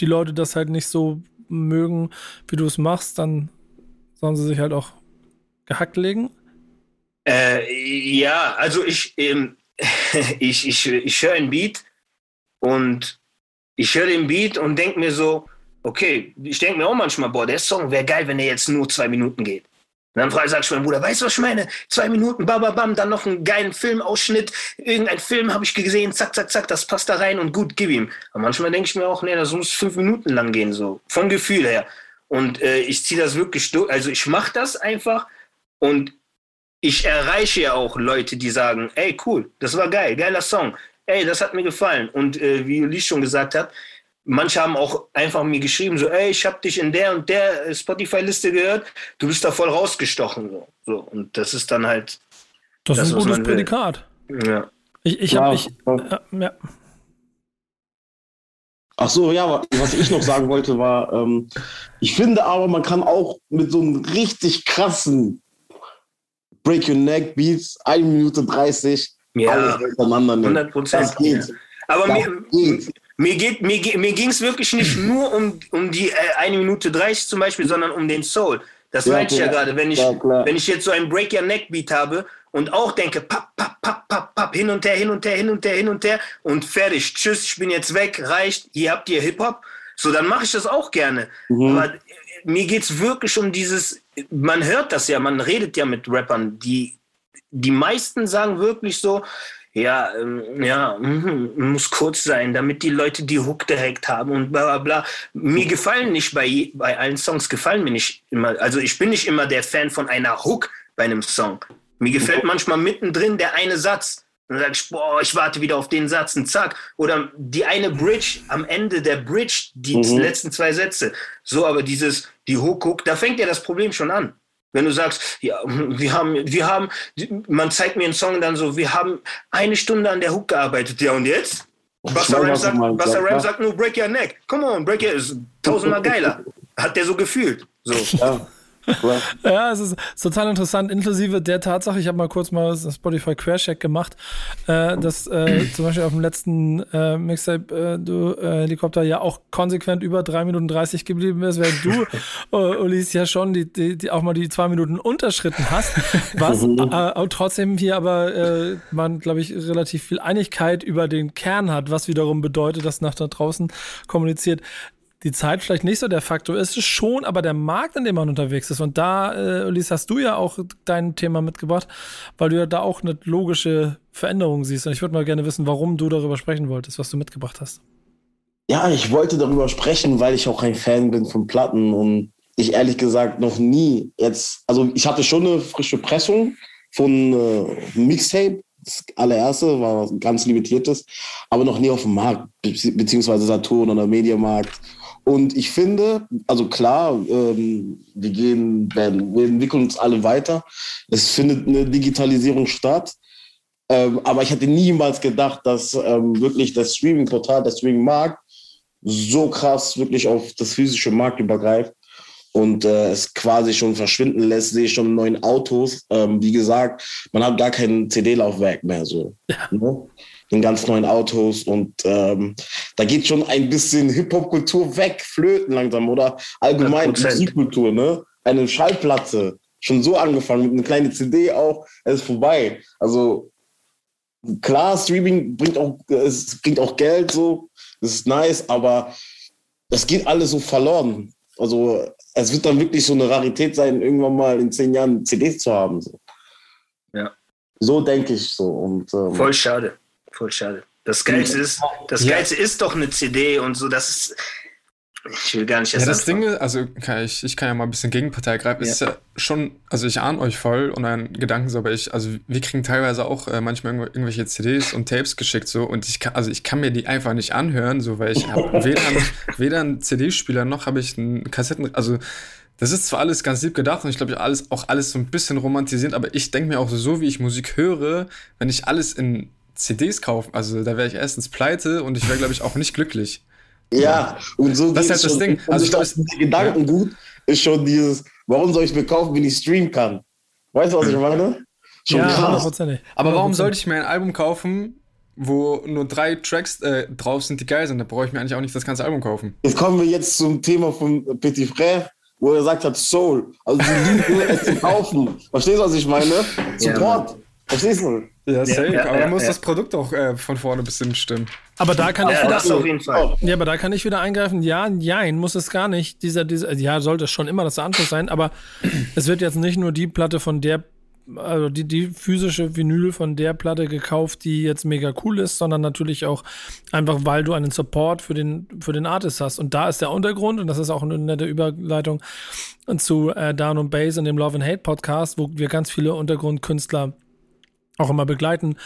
[SPEAKER 3] die Leute das halt nicht so mögen, wie du es machst, dann sollen sie sich halt auch gehackt legen?
[SPEAKER 5] Äh, ja, also ich, ähm, ich, ich, ich höre ein Beat und ich höre den Beat und denke mir so, okay, ich denke mir auch manchmal, boah, der Song wäre geil, wenn er jetzt nur zwei Minuten geht. Und dann frage ich meinen Bruder, weißt du, was ich meine? Zwei Minuten, bababam, dann noch einen geilen Filmausschnitt, irgendein Film habe ich gesehen, zack, zack, zack, das passt da rein und gut, gib ihm. Aber manchmal denke ich mir auch, nee, das muss fünf Minuten lang gehen, so, vom Gefühl her. Und äh, ich ziehe das wirklich durch, also ich mache das einfach und ich erreiche ja auch Leute, die sagen, ey, cool, das war geil, geiler Song, ey, das hat mir gefallen. Und äh, wie Lee schon gesagt hat, manche haben auch einfach mir geschrieben, so, ey, ich habe dich in der und der Spotify-Liste gehört, du bist da voll rausgestochen. So. so. Und das ist dann halt.
[SPEAKER 3] Das, das ist ein gutes Prädikat.
[SPEAKER 5] Ja.
[SPEAKER 3] Ich, ich habe. Ich,
[SPEAKER 6] ja, ja. Ach so, ja, was ich noch sagen wollte war, ähm, ich finde aber, man kann auch mit so einem richtig krassen Break Your Neck Beats, 1 Minute 30,
[SPEAKER 5] ja, alles hintereinander nehmen. 100 Prozent. Ja. Aber das mir, geht. Mir, geht, mir, mir ging es wirklich nicht nur um, um die äh, 1 Minute 30 zum Beispiel, sondern um den Soul. Das ja, meinte ich ja gerade. Wenn ich, ja, wenn ich jetzt so ein Break Your Neck Beat habe und auch denke, papp, papp, papp, papp, papp, hin und her, hin und her, hin und her, hin und her und fertig, tschüss, ich bin jetzt weg, reicht, hier habt ihr Hip-Hop. So, dann mache ich das auch gerne. Mhm. Aber mir geht es wirklich um dieses, man hört das ja, man redet ja mit Rappern, die, die meisten sagen wirklich so, ja, ähm, ja, mh, muss kurz sein, damit die Leute die Hook direkt haben und bla bla bla. Mir gefallen nicht bei, bei allen Songs, gefallen mir nicht immer, also ich bin nicht immer der Fan von einer Hook bei einem Song. Mir gefällt manchmal mittendrin der eine Satz. dann sag ich, boah, ich warte wieder auf den Satz und zack. Oder die eine Bridge, am Ende der Bridge, die mhm. letzten zwei Sätze. So, aber dieses, die Hook, Hook, da fängt ja das Problem schon an. Wenn du sagst, ja, wir haben, wir haben, man zeigt mir einen Song dann so, wir haben eine Stunde an der Hook gearbeitet, ja und jetzt? Buster Rhymes sagt, Ram sagt nur break your neck. Come on, break your, ist tausendmal geiler. Hat der so gefühlt. So. Ja.
[SPEAKER 3] ja, es ist total interessant, inklusive der Tatsache, ich habe mal kurz mal Spotify Quercheck gemacht, äh, dass äh, zum Beispiel auf dem letzten äh, Mixtape äh, du äh, Helikopter ja auch konsequent über 3 Minuten 30 geblieben bist, während du, uh, Ulis, ja schon die, die, die, auch mal die 2 Minuten unterschritten hast, was äh, trotzdem hier aber äh, man, glaube ich, relativ viel Einigkeit über den Kern hat, was wiederum bedeutet, dass nach da draußen kommuniziert, die Zeit vielleicht nicht so der Faktor ist, schon aber der Markt, in dem man unterwegs ist. Und da, äh, Ulis, hast du ja auch dein Thema mitgebracht, weil du ja da auch eine logische Veränderung siehst. Und ich würde mal gerne wissen, warum du darüber sprechen wolltest, was du mitgebracht hast.
[SPEAKER 6] Ja, ich wollte darüber sprechen, weil ich auch ein Fan bin von Platten und ich ehrlich gesagt noch nie jetzt, also ich hatte schon eine frische Pressung von äh, Mixtape, das allererste war ganz limitiertes, aber noch nie auf dem Markt, beziehungsweise Saturn oder Mediamarkt und ich finde, also klar, ähm, wir gehen, wir entwickeln uns alle weiter. Es findet eine Digitalisierung statt. Ähm, aber ich hätte niemals gedacht, dass ähm, wirklich das Streaming-Portal, der Streaming-Markt so krass wirklich auf das physische Markt übergreift und äh, es quasi schon verschwinden lässt, sehe ich schon in neuen Autos. Ähm, wie gesagt, man hat gar kein CD-Laufwerk mehr so. Ja. Ne? in ganz neuen Autos und ähm, da geht schon ein bisschen Hip-Hop-Kultur weg, flöten langsam oder allgemein Musikkultur, ne? Eine Schallplatte, schon so angefangen mit einer kleinen CD auch, es ist vorbei. Also klar, Streaming bringt auch, es bringt auch Geld, so, das ist nice, aber das geht alles so verloren. Also es wird dann wirklich so eine Rarität sein, irgendwann mal in zehn Jahren CDs zu haben. So.
[SPEAKER 5] Ja.
[SPEAKER 6] So denke ich so. Und,
[SPEAKER 5] ähm, Voll schade voll schade. Das Geilste ist, das Geilste ist doch eine CD und so. Das ist, Ich will gar nicht
[SPEAKER 4] erst Ja, das Ding ist, also kann ich, ich kann ja mal ein bisschen Gegenpartei greifen. Ja. Ist ja schon, also ich ahne euch voll und einen Gedanken so, aber ich, also wir kriegen teilweise auch äh, manchmal irgendwelche CDs und Tapes geschickt so und ich kann, also ich kann mir die einfach nicht anhören, so, weil ich habe weder, weder einen CD-Spieler noch habe ich einen Kassetten, also das ist zwar alles ganz lieb gedacht und ich glaube, alles, auch alles so ein bisschen romantisiert, aber ich denke mir auch so wie ich Musik höre, wenn ich alles in CDs kaufe, also da wäre ich erstens pleite und ich wäre, glaube ich, auch nicht glücklich.
[SPEAKER 6] Ja, und so
[SPEAKER 4] das ist halt das Ding.
[SPEAKER 6] Also ich glaube, der Gedankengut ja. ist schon dieses, warum soll ich mir kaufen, wenn ich streamen kann? Weißt du, was ich meine?
[SPEAKER 3] Schon ja, krass.
[SPEAKER 4] Aber warum sollte ich mir ein Album kaufen, wo nur drei Tracks äh, drauf sind, die geil sind? Da brauche ich mir eigentlich auch nicht das ganze Album kaufen.
[SPEAKER 6] Jetzt kommen wir jetzt zum Thema von Petit Frère, wo er sagt hat, Soul. Also die Liebe es zu kaufen. Verstehst du, was ich meine? Support. Ja, Verstehst du?
[SPEAKER 4] Ja, safe. Ja, aber ja, muss das Produkt auch äh, von vorne ein bisschen stimmen.
[SPEAKER 3] Aber da kann ich wieder.
[SPEAKER 5] auf jeden Fall.
[SPEAKER 3] Ja, aber da kann ich wieder eingreifen. Ja, nein, muss es gar nicht. Dieser, dieser, ja, sollte es schon immer das Anschluss sein, aber es wird jetzt nicht nur die Platte von der also die, die physische Vinyl von der Platte gekauft, die jetzt mega cool ist, sondern natürlich auch einfach, weil du einen Support für den, für den Artist hast. Und da ist der Untergrund, und das ist auch eine nette Überleitung zu äh, Down und Bass und dem Love and Hate Podcast, wo wir ganz viele Untergrundkünstler auch immer begleiten,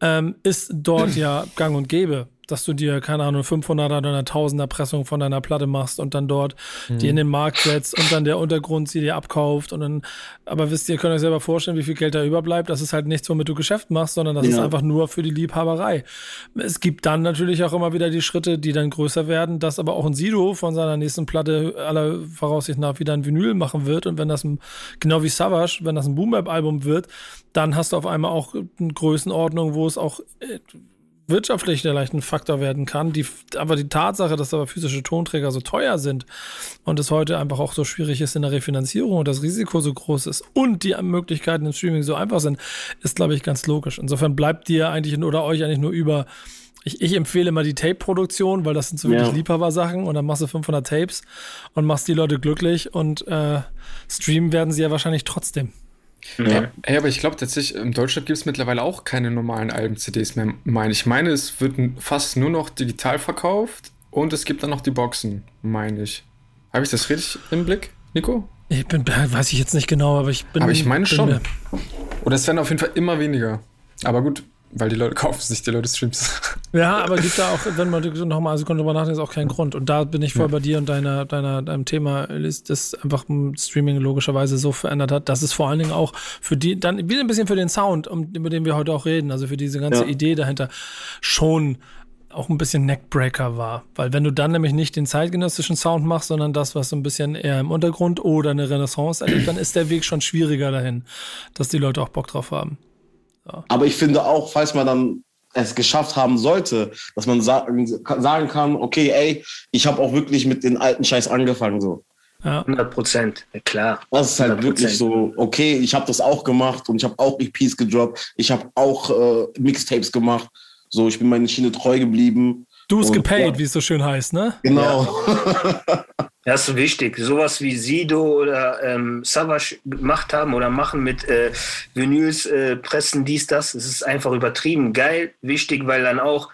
[SPEAKER 3] ähm, ist dort ja gang und gäbe dass du dir, keine Ahnung, 500er oder eine 1000er Pressung von deiner Platte machst und dann dort mhm. die in den Markt setzt und dann der Untergrund sie dir abkauft und dann, aber wisst ihr, könnt euch selber vorstellen, wie viel Geld da überbleibt. Das ist halt nichts, womit du Geschäft machst, sondern das ja. ist einfach nur für die Liebhaberei. Es gibt dann natürlich auch immer wieder die Schritte, die dann größer werden, dass aber auch ein Sido von seiner nächsten Platte aller Voraussicht nach wieder ein Vinyl machen wird und wenn das ein, genau wie Savage, wenn das ein Boom Album wird, dann hast du auf einmal auch eine Größenordnung, wo es auch äh, wirtschaftlich vielleicht ein Faktor werden kann. Die, aber die Tatsache, dass aber physische Tonträger so teuer sind und es heute einfach auch so schwierig ist in der Refinanzierung und das Risiko so groß ist und die Möglichkeiten im Streaming so einfach sind, ist, glaube ich, ganz logisch. Insofern bleibt dir eigentlich oder euch eigentlich nur über ich, ich empfehle immer die Tape-Produktion, weil das sind so wirklich ja. Liebhaber-Sachen und dann machst du 500 Tapes und machst die Leute glücklich und äh, streamen werden sie ja wahrscheinlich trotzdem.
[SPEAKER 4] Ja. Hey, aber ich glaube tatsächlich, in Deutschland gibt es mittlerweile auch keine normalen Alben-CDs mehr, meine ich. meine, es wird fast nur noch digital verkauft und es gibt dann noch die Boxen, meine ich. Habe ich das richtig im Blick, Nico?
[SPEAKER 3] Ich bin, weiß ich jetzt nicht genau, aber ich bin.
[SPEAKER 4] Aber ich meine schon. Oder es werden auf jeden Fall immer weniger. Aber gut, weil die Leute kaufen sich, die Leute Streams.
[SPEAKER 3] Ja, aber gibt da auch, wenn man nochmal eine Sekunde drüber nachdenkt, ist auch keinen Grund. Und da bin ich voll ja. bei dir und deiner, deiner, deinem Thema, das einfach Streaming logischerweise so verändert hat, dass es vor allen Dingen auch für die, dann wieder ein bisschen für den Sound, um, über den wir heute auch reden, also für diese ganze ja. Idee dahinter, schon auch ein bisschen Neckbreaker war. Weil wenn du dann nämlich nicht den zeitgenössischen Sound machst, sondern das, was so ein bisschen eher im Untergrund oder eine Renaissance erlebt, dann ist der Weg schon schwieriger dahin, dass die Leute auch Bock drauf haben.
[SPEAKER 6] Aber ich finde auch, falls man dann es geschafft haben sollte, dass man sagen, sagen kann, okay, ey, ich habe auch wirklich mit den alten Scheiß angefangen so.
[SPEAKER 5] Ja. 100 Prozent, ja, klar.
[SPEAKER 6] Das ist halt 100%. wirklich so, okay, ich habe das auch gemacht und ich habe auch EPs gedroppt, ich habe auch äh, Mixtapes gemacht, so, ich bin meiner Schiene treu geblieben.
[SPEAKER 3] Du es gepaid, ja. wie es so schön heißt, ne?
[SPEAKER 6] Genau.
[SPEAKER 5] Das ist wichtig. Sowas wie Sido oder ähm, Savage gemacht haben oder machen mit äh, Vinyls, äh, Pressen, dies, das. Es ist einfach übertrieben geil, wichtig, weil dann auch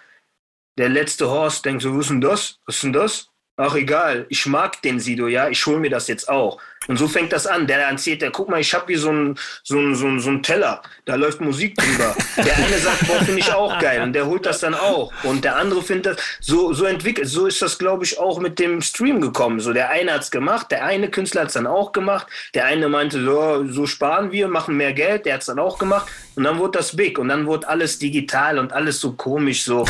[SPEAKER 5] der letzte Horst denkt so, was ist denn das? Was ist denn das? Ach egal, ich mag den Sido, ja, ich hole mir das jetzt auch. Und so fängt das an. Der erzählt, der guck mal, ich habe hier so einen so ein, so ein, so ein Teller, da läuft Musik drüber. Der eine sagt, boah, finde ich auch geil und der holt das dann auch. Und der andere findet das so, so entwickelt. So ist das, glaube ich, auch mit dem Stream gekommen. So, der eine hat's gemacht, der eine Künstler hat's dann auch gemacht. Der eine meinte, so, so sparen wir, machen mehr Geld, der hat's dann auch gemacht. Und dann wurde das big und dann wurde alles digital und alles so komisch, so,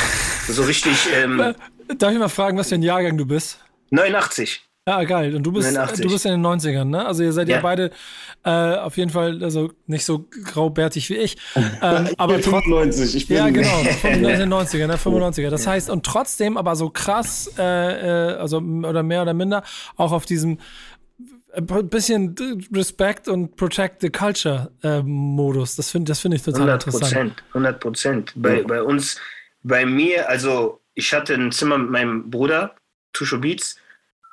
[SPEAKER 5] so richtig. Ähm,
[SPEAKER 3] Darf ich mal fragen, was für ein Jahrgang du bist?
[SPEAKER 5] 89.
[SPEAKER 3] Ja, geil. Und du bist, 89. du bist in den 90ern, ne? Also ihr seid ja, ja beide äh, auf jeden Fall also nicht so graubärtig wie ich. Ähm, ich aber bin 95, ich bin Ja, genau, in den 90ern, ne? 95er. Das heißt, und trotzdem aber so krass, äh, äh, also oder mehr oder minder, auch auf diesem äh, bisschen Respect und Protect the Culture äh, Modus. Das finde das find ich total 100%, interessant.
[SPEAKER 5] 100 Prozent. Bei, bei uns, bei mir, also ich hatte ein Zimmer mit meinem Bruder, Tusho Beats,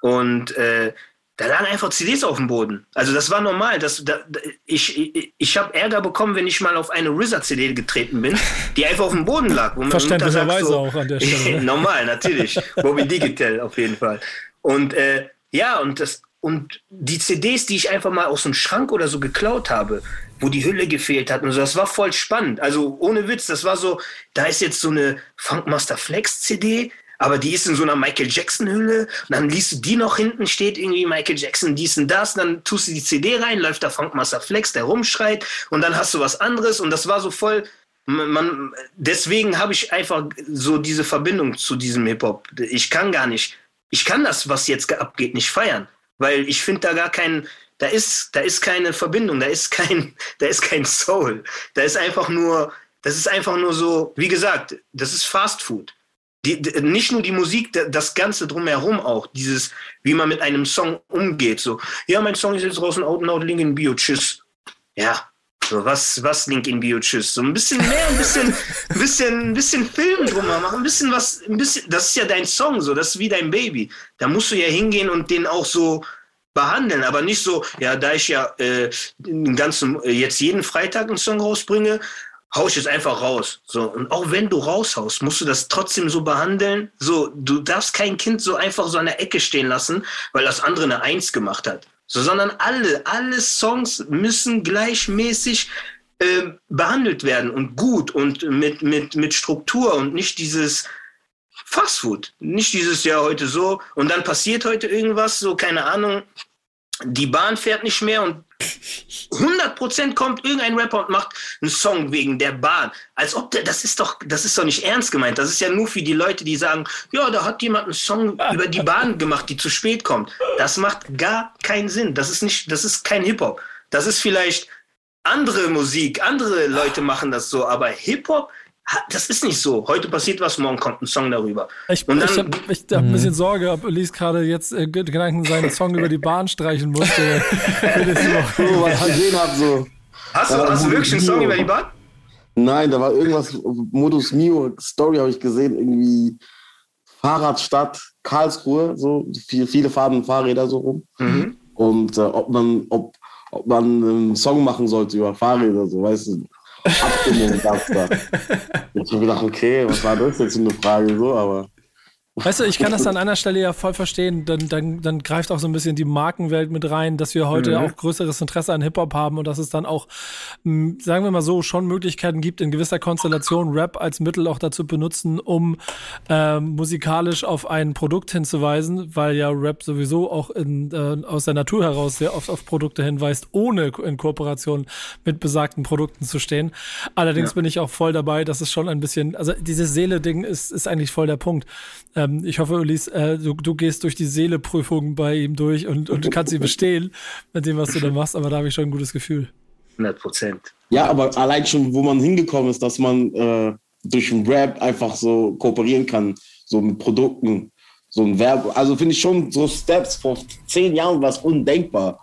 [SPEAKER 5] und äh, da lagen einfach CDs auf dem Boden. Also das war normal. Das, da, ich ich, ich habe Ärger bekommen, wenn ich mal auf eine RZA-CD getreten bin, die einfach auf dem Boden lag.
[SPEAKER 3] Verständlicherweise so, auch an der Stelle.
[SPEAKER 5] Ne? normal, natürlich. Bobby Digital auf jeden Fall. Und äh, ja, und das, und die CDs, die ich einfach mal aus dem Schrank oder so geklaut habe, wo die Hülle gefehlt hat und so, das war voll spannend. Also ohne Witz, das war so, da ist jetzt so eine Funkmaster Flex CD, aber die ist in so einer Michael Jackson Hülle. Und dann liest du die noch hinten steht irgendwie Michael Jackson dies und das, und dann tust du die CD rein, läuft da Funkmaster Flex, der rumschreit. Und dann hast du was anderes. Und das war so voll man, deswegen habe ich einfach so diese Verbindung zu diesem Hip-Hop. Ich kann gar nicht, ich kann das, was jetzt abgeht, nicht feiern weil ich finde da gar kein, da ist, da ist keine Verbindung, da ist kein, da ist kein Soul. Da ist einfach nur, das ist einfach nur so, wie gesagt, das ist Fast Food. Die, die, nicht nur die Musik, das Ganze drumherum auch, dieses, wie man mit einem Song umgeht. So, ja, mein Song ist jetzt draußen, Out and Out, Link in Bio, tschüss. Ja, so, was, was Link in Bio, tschüss. So ein bisschen mehr, ein bisschen, ein bisschen, ein bisschen Film drumherum machen, ein bisschen was, ein bisschen, das ist ja dein Song, so, das ist wie dein Baby. Da musst du ja hingehen und den auch so behandeln, aber nicht so, ja, da ich ja äh, den ganzen, äh, jetzt jeden Freitag einen Song rausbringe, hau ich jetzt einfach raus. So, und auch wenn du raushaust, musst du das trotzdem so behandeln. So, du darfst kein Kind so einfach so an der Ecke stehen lassen, weil das andere eine Eins gemacht hat so, sondern alle, alle Songs müssen gleichmäßig äh, behandelt werden und gut und mit, mit, mit Struktur und nicht dieses Fastfood, nicht dieses Jahr heute so und dann passiert heute irgendwas, so keine Ahnung, die Bahn fährt nicht mehr und 100% kommt irgendein Rapper und macht einen Song wegen der Bahn. Als ob der, das ist doch, das ist doch nicht ernst gemeint. Das ist ja nur für die Leute, die sagen, ja, da hat jemand einen Song über die Bahn gemacht, die zu spät kommt. Das macht gar keinen Sinn. Das ist nicht, das ist kein Hip-Hop. Das ist vielleicht andere Musik, andere Leute machen das so, aber Hip-Hop das ist nicht so. Heute passiert was, morgen kommt ein Song darüber.
[SPEAKER 3] Ich, ich habe hab ein bisschen Sorge, ob Elise gerade jetzt äh, Gedanken seinen Song über die Bahn streichen musste.
[SPEAKER 6] so, was ich gesehen habe, so.
[SPEAKER 5] Hast du, hast du wirklich einen Song über die Bahn?
[SPEAKER 6] Nein, da war irgendwas, Modus Mio Story habe ich gesehen, irgendwie Fahrradstadt Karlsruhe, so viele, viele fahren Fahrräder so rum. Mhm. Und äh, ob man, ob, ob man einen Song machen sollte über Fahrräder, so, weißt du, Abstimmung gab da. Ich habe gedacht, okay, was war das jetzt für eine Frage so, aber.
[SPEAKER 3] Weißt du, ich kann das an einer Stelle ja voll verstehen. Dann, dann, dann greift auch so ein bisschen die Markenwelt mit rein, dass wir heute mhm. auch größeres Interesse an Hip-Hop haben und dass es dann auch, sagen wir mal so, schon Möglichkeiten gibt, in gewisser Konstellation Rap als Mittel auch dazu benutzen, um ähm, musikalisch auf ein Produkt hinzuweisen, weil ja Rap sowieso auch in, äh, aus der Natur heraus sehr oft auf Produkte hinweist, ohne in Kooperation mit besagten Produkten zu stehen. Allerdings ja. bin ich auch voll dabei, dass es schon ein bisschen, also dieses Seele-Ding ist, ist eigentlich voll der Punkt. Ähm, ich hoffe, Ulis, äh, du, du, gehst durch die Seeleprüfung bei ihm durch und, und kannst sie bestehen mit dem, was du da machst, aber da habe ich schon ein gutes Gefühl.
[SPEAKER 5] 100 Prozent.
[SPEAKER 6] Ja, aber allein schon, wo man hingekommen ist, dass man äh, durch den Rap einfach so kooperieren kann, so mit Produkten, so ein Verb. Also finde ich schon so Steps vor zehn Jahren was undenkbar.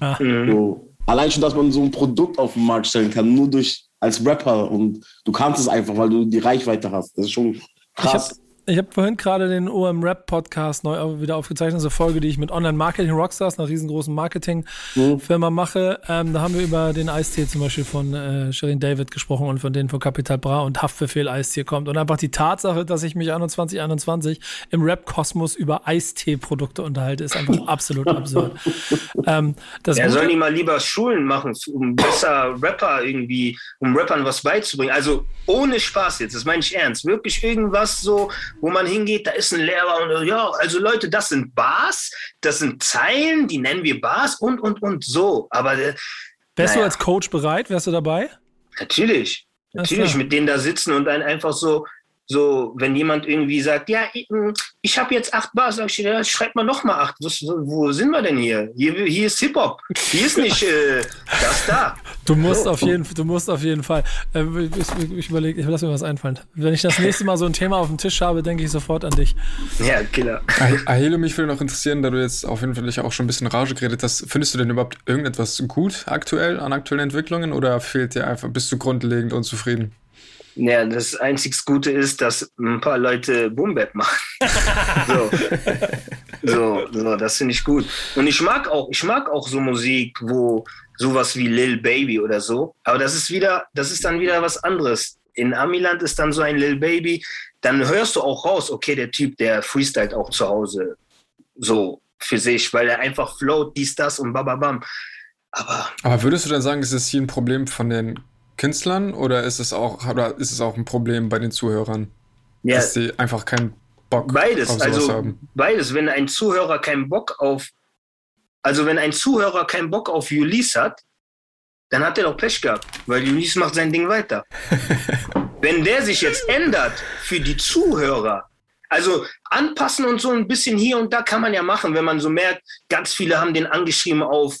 [SPEAKER 6] Ah. So, allein schon, dass man so ein Produkt auf den Markt stellen kann, nur durch als Rapper und du kannst es einfach, weil du die Reichweite hast. Das ist schon krass.
[SPEAKER 3] Ich habe vorhin gerade den OM Rap Podcast neu wieder aufgezeichnet, so Folge, die ich mit Online Marketing Rockstars, einer riesengroßen Marketing-Firma mhm. mache. Ähm, da haben wir über den Eistee zum Beispiel von äh, Shirin David gesprochen und von denen von Capital Bra und Haftbefehl Eistee kommt. Und einfach die Tatsache, dass ich mich 21, 21 im Rap-Kosmos über Eistee-Produkte unterhalte, ist einfach absolut absurd.
[SPEAKER 5] Ähm, das ja, sollen die mal lieber Schulen machen, um besser Rapper irgendwie, um Rappern was beizubringen. Also ohne Spaß jetzt, das meine ich ernst. Wirklich irgendwas so, wo man hingeht, da ist ein Lehrer und ja, also Leute, das sind Bars, das sind Zeilen, die nennen wir Bars und, und, und so. Aber. Äh,
[SPEAKER 3] Wärst naja. du als Coach bereit? Wärst du dabei?
[SPEAKER 5] Natürlich. Natürlich, mit denen da sitzen und dann einfach so, so, wenn jemand irgendwie sagt, ja, ich, ich habe jetzt acht Bars, sag ich, ja, schreib mal noch mal acht. Was, wo sind wir denn hier? Hier, hier ist Hip-Hop. Hier ist nicht äh, das da.
[SPEAKER 3] Du musst, so. auf jeden, du musst auf jeden Fall. Äh, ich, ich überlege, ich lass mir was einfallen. Wenn ich das nächste Mal so ein Thema auf dem Tisch habe, denke ich sofort an dich.
[SPEAKER 5] Ja, Killer.
[SPEAKER 4] Ahelo, mich würde noch interessieren, da du jetzt auf jeden Fall auch schon ein bisschen Rage geredet hast, findest du denn überhaupt irgendetwas gut aktuell an aktuellen Entwicklungen oder fehlt dir einfach, bist du grundlegend unzufrieden?
[SPEAKER 5] Ja, das einzig Gute ist, dass ein paar Leute Boombap machen. so. so, so, das finde ich gut. Und ich mag auch, ich mag auch so Musik, wo sowas wie Lil Baby oder so. Aber das ist wieder, das ist dann wieder was anderes. In Amiland ist dann so ein Lil Baby, dann hörst du auch raus, okay, der Typ, der freestylt auch zu Hause so für sich, weil er einfach float, dies, das und bababam. Aber,
[SPEAKER 4] Aber würdest du dann sagen, ist es hier ein Problem von den Künstlern oder ist es auch, oder ist es auch ein Problem bei den Zuhörern? Ja, dass sie einfach keinen Bock
[SPEAKER 5] beides, auf sowas also haben? Beides. Wenn ein Zuhörer keinen Bock auf, also wenn ein Zuhörer keinen Bock auf Ulisse hat, dann hat er doch Pech gehabt, weil Ulisse macht sein Ding weiter. wenn der sich jetzt ändert für die Zuhörer, also anpassen und so ein bisschen hier und da kann man ja machen, wenn man so merkt, ganz viele haben den angeschrieben auf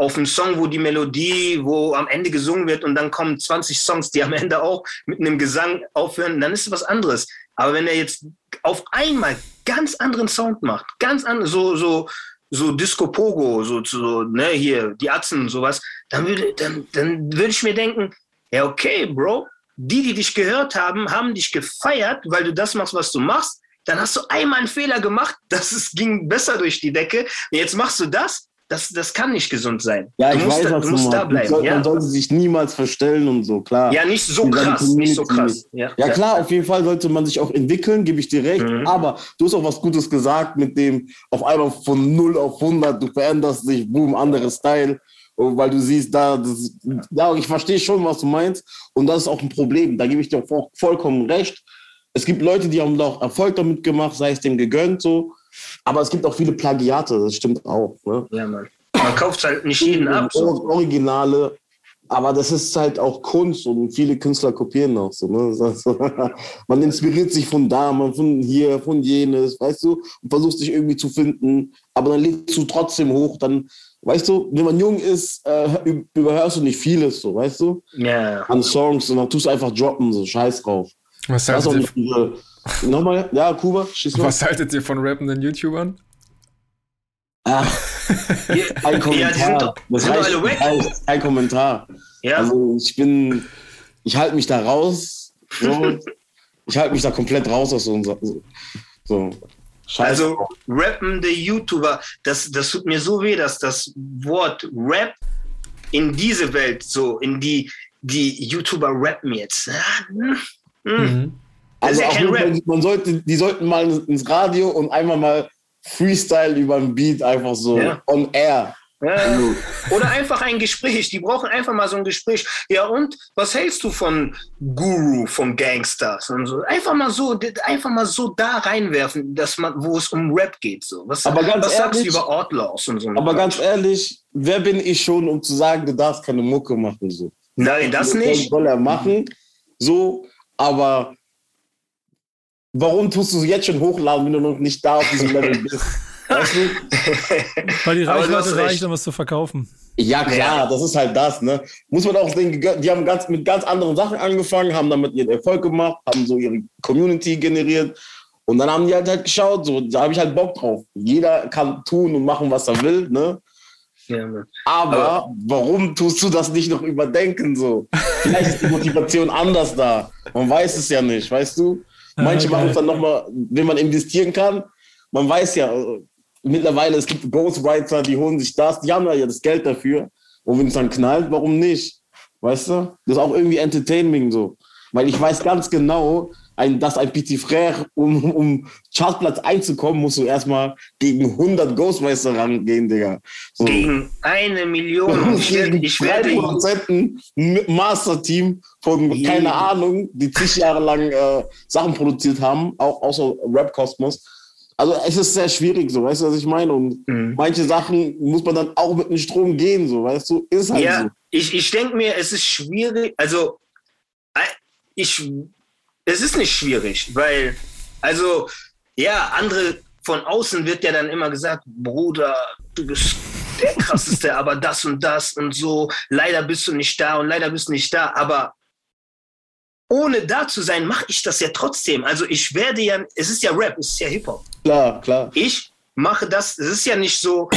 [SPEAKER 5] auf einen Song, wo die Melodie, wo am Ende gesungen wird und dann kommen 20 Songs, die am Ende auch mit einem Gesang aufhören, dann ist es was anderes. Aber wenn er jetzt auf einmal ganz anderen Sound macht, ganz anders, so, so, so Disco Pogo, so, so, ne, hier, die Atzen und sowas, dann würde, dann, dann würde ich mir denken, ja, okay, Bro, die, die dich gehört haben, haben dich gefeiert, weil du das machst, was du machst. Dann hast du einmal einen Fehler gemacht, das es ging besser durch die Decke. Jetzt machst du das, das, das kann nicht gesund sein.
[SPEAKER 6] Ja, du ich musst, weiß, da, du musst da bleiben. Soll, ja. Man sollte sich niemals verstellen und so, klar.
[SPEAKER 5] Ja, nicht so krass, nicht so krass.
[SPEAKER 6] Ja, ja, klar, auf jeden Fall sollte man sich auch entwickeln, gebe ich dir recht. Mhm. Aber du hast auch was Gutes gesagt mit dem auf einmal von 0 auf 100, du veränderst dich, boom, anderes Style weil du siehst, da, das, ja, ich verstehe schon, was du meinst. Und das ist auch ein Problem. Da gebe ich dir vollkommen recht. Es gibt Leute, die haben auch Erfolg damit gemacht, sei es dem gegönnt so. Aber es gibt auch viele Plagiate, das stimmt auch. Ne?
[SPEAKER 5] Ja, Mann. Man kauft halt nicht jeden ab.
[SPEAKER 6] So. Originale, aber das ist halt auch Kunst und viele Künstler kopieren auch so. Ne? Also, man inspiriert sich von da, man von hier, von jenes, weißt du, und versucht sich irgendwie zu finden, aber dann legst du trotzdem hoch, dann weißt du, wenn man jung ist, äh, überhörst du nicht vieles, so, weißt du?
[SPEAKER 5] Ja.
[SPEAKER 6] An Songs und dann tust du einfach droppen, so, scheiß drauf.
[SPEAKER 4] Was haltet,
[SPEAKER 6] ihr, nochmal, ja, Kuba,
[SPEAKER 4] schieß mal. Was haltet ihr von rappenden YouTubern?
[SPEAKER 6] Ach, ein Kommentar. Ja, die sind, doch, das sind reicht, alle weg. Ein Kommentar. Ja. Also ich bin, ich halte mich da raus. So. ich halte mich da komplett raus aus so. so.
[SPEAKER 5] Scheiße. Also rappende YouTuber, das, das tut mir so weh, dass das Wort Rap in diese Welt so, in die, die YouTuber rappen jetzt.
[SPEAKER 6] Mhm. Also ja auch, man sollte, die sollten mal ins Radio und einmal mal Freestyle über ein Beat einfach so ja. on air.
[SPEAKER 5] Ja. Oder einfach ein Gespräch. Die brauchen einfach mal so ein Gespräch. Ja, und was hältst du von Guru, von Gangsters und so? Einfach mal so, einfach mal so da reinwerfen, dass man, wo es um Rap geht. So. Was,
[SPEAKER 6] aber ganz
[SPEAKER 5] was
[SPEAKER 6] ehrlich,
[SPEAKER 5] sagst du über Outlaws und so?
[SPEAKER 6] Aber ganz ehrlich, wer bin ich schon, um zu sagen, du darfst keine Mucke machen? So.
[SPEAKER 5] Nein, das nicht.
[SPEAKER 6] Das soll er machen, so, aber warum tust du jetzt schon hochladen, wenn du noch nicht da auf diesem Level bist? Weißt du?
[SPEAKER 3] Weil die Reichweite reicht, um was zu verkaufen.
[SPEAKER 6] Ja, klar, ja. das ist halt das, ne? Muss man auch sehen, die haben ganz, mit ganz anderen Sachen angefangen, haben damit ihren Erfolg gemacht, haben so ihre Community generiert und dann haben die halt, halt geschaut, so, da habe ich halt Bock drauf. Jeder kann tun und machen, was er will, ne? Ja, Aber, Aber warum tust du das nicht noch überdenken so? Vielleicht ist die Motivation anders da. Man weiß es ja nicht, weißt du? Manche ah, machen es dann nochmal, wenn man investieren kann. Man weiß ja, mittlerweile, es gibt Ghostwriter, die holen sich das, die haben ja das Geld dafür. Und wenn es dann knallt, warum nicht? Weißt du? Das ist auch irgendwie Entertainment so. Weil ich weiß ganz genau, ein, dass ein Petit Frère, um, um Chartplatz einzukommen, musst du erstmal gegen 100 Ghostmeister rangehen, Digga.
[SPEAKER 5] So. Gegen eine Million.
[SPEAKER 6] ich werde, ich werde Produzenten, Masterteam von, yeah. keine Ahnung, die zig Jahre lang äh, Sachen produziert haben, auch außer Rap-Kosmos. Also es ist sehr schwierig, so, weißt du, was ich meine? Und mhm. manche Sachen muss man dann auch mit dem Strom gehen, so, weißt du? Ist halt ja, so.
[SPEAKER 5] Ich, ich denke mir, es ist schwierig, also ich, es ist nicht schwierig, weil, also, ja, andere von außen wird ja dann immer gesagt, Bruder, du bist der krasseste, aber das und das und so, leider bist du nicht da und leider bist du nicht da, aber ohne da zu sein, mache ich das ja trotzdem. Also ich werde ja, es ist ja Rap, es ist ja Hip-Hop.
[SPEAKER 6] Klar, klar.
[SPEAKER 5] Ich mache das, es ist ja nicht so,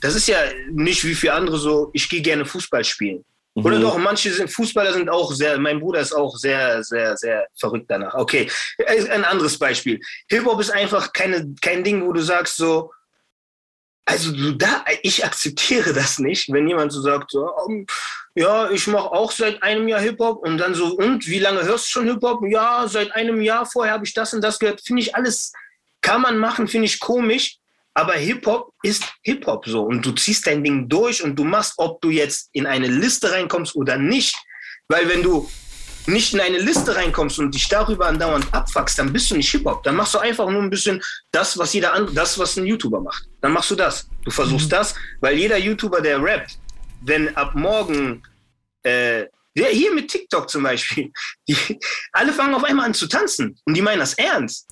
[SPEAKER 5] das ist ja nicht wie für andere so, ich gehe gerne Fußball spielen. Mhm. Oder doch, manche sind, Fußballer sind auch sehr, mein Bruder ist auch sehr, sehr, sehr verrückt danach. Okay, ein anderes Beispiel. Hip-Hop ist einfach keine, kein Ding, wo du sagst so, also du da, ich akzeptiere das nicht, wenn jemand so sagt, so, um, ja, ich mache auch seit einem Jahr Hip-Hop und dann so, und wie lange hörst du schon Hip-Hop? Ja, seit einem Jahr vorher habe ich das und das gehört. Finde ich alles, kann man machen, finde ich komisch. Aber Hip-Hop ist Hip-Hop so. Und du ziehst dein Ding durch und du machst, ob du jetzt in eine Liste reinkommst oder nicht. Weil wenn du nicht in eine Liste reinkommst und dich darüber andauernd abfuckst, dann bist du nicht Hip-Hop. Dann machst du einfach nur ein bisschen das, was jeder andere, das, was ein YouTuber macht. Dann machst du das. Du versuchst mhm. das, weil jeder YouTuber, der rappt, wenn ab morgen, äh, der hier mit TikTok zum Beispiel, die, alle fangen auf einmal an zu tanzen und die meinen das ernst.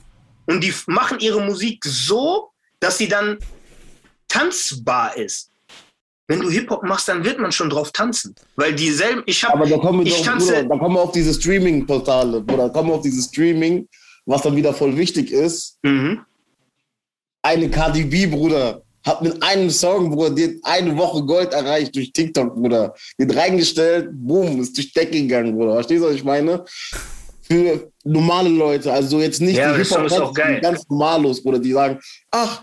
[SPEAKER 5] Und die machen ihre Musik so, dass sie dann tanzbar ist. Wenn du Hip-Hop machst, dann wird man schon drauf tanzen. Weil dieselben, ich habe.
[SPEAKER 6] Aber da kommen, wir doch, tanze, Bruder, da kommen wir auf diese Streaming-Portale, oder kommen wir auf dieses Streaming, was dann wieder voll wichtig ist. Mhm. Eine KDB, Bruder, hat mit einem Song, Bruder, die eine Woche Gold erreicht durch TikTok, Bruder. Wird reingestellt, boom, ist durch Decke gegangen, Bruder. Verstehst du, was ich meine? Für normale Leute, also jetzt nicht
[SPEAKER 5] ja, die Hip-Hop,
[SPEAKER 6] ganz normalos, Bruder, die sagen, ach,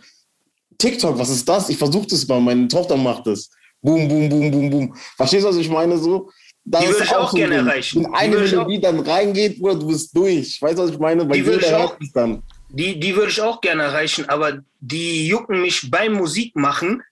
[SPEAKER 6] TikTok, was ist das? Ich versuche das mal, meine Tochter macht das. Boom, boom, boom, boom, boom. Verstehst du, was ich meine? So,
[SPEAKER 5] das die würde ich auch, so gerne erreichen.
[SPEAKER 6] Wenn eine Melodie dann reingeht, Bruder, du bist durch. Weißt du, was ich meine?
[SPEAKER 5] Weil die würde ich auch, dann. Die, die würde ich auch gerne erreichen, aber die jucken mich beim Musikmachen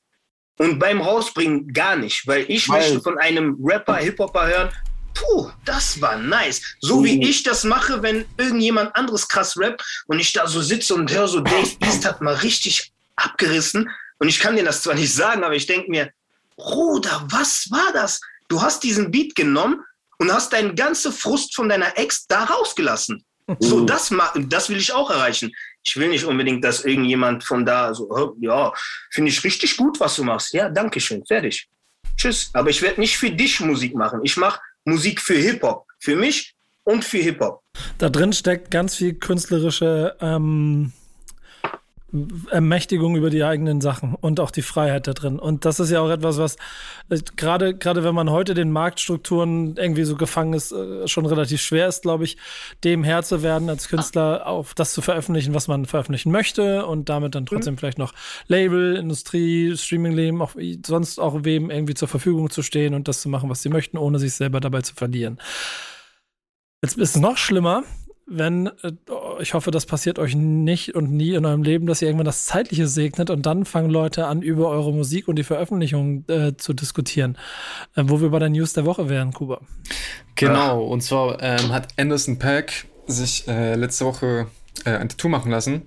[SPEAKER 5] und beim Rausbringen gar nicht, weil ich weil. möchte von einem Rapper, Hip-Hopper hören, puh, das war nice. So wie ich das mache, wenn irgendjemand anderes krass rappt und ich da so sitze und höre so, Dave East hat mal richtig abgerissen. Und ich kann dir das zwar nicht sagen, aber ich denke mir, Bruder, was war das? Du hast diesen Beat genommen und hast deinen ganzen Frust von deiner Ex da rausgelassen. So, mhm. das, das will ich auch erreichen. Ich will nicht unbedingt, dass irgendjemand von da so, ja, finde ich richtig gut, was du machst. Ja, danke schön, fertig. Tschüss. Aber ich werde nicht für dich Musik machen. Ich mache Musik für Hip-Hop. Für mich und für Hip-Hop.
[SPEAKER 3] Da drin steckt ganz viel künstlerische ähm, Ermächtigung über die eigenen Sachen und auch die Freiheit da drin. Und das ist ja auch etwas, was äh, gerade, gerade wenn man heute den Marktstrukturen irgendwie so gefangen ist, äh, schon relativ schwer ist, glaube ich, dem Herr zu werden, als Künstler auf das zu veröffentlichen, was man veröffentlichen möchte und damit dann trotzdem mhm. vielleicht noch Label, Industrie, Streaming-Leben, auch sonst auch wem irgendwie zur Verfügung zu stehen und das zu machen, was sie möchten, ohne sich selber dabei zu verlieren. Jetzt ist es noch schlimmer, wenn, äh, ich hoffe, das passiert euch nicht und nie in eurem Leben, dass ihr irgendwann das Zeitliche segnet und dann fangen Leute an, über eure Musik und die Veröffentlichung äh, zu diskutieren. Äh, wo wir bei der News der Woche wären, Kuba.
[SPEAKER 4] Genau, und zwar ähm, hat Anderson Pack sich äh, letzte Woche äh, ein Tattoo machen lassen,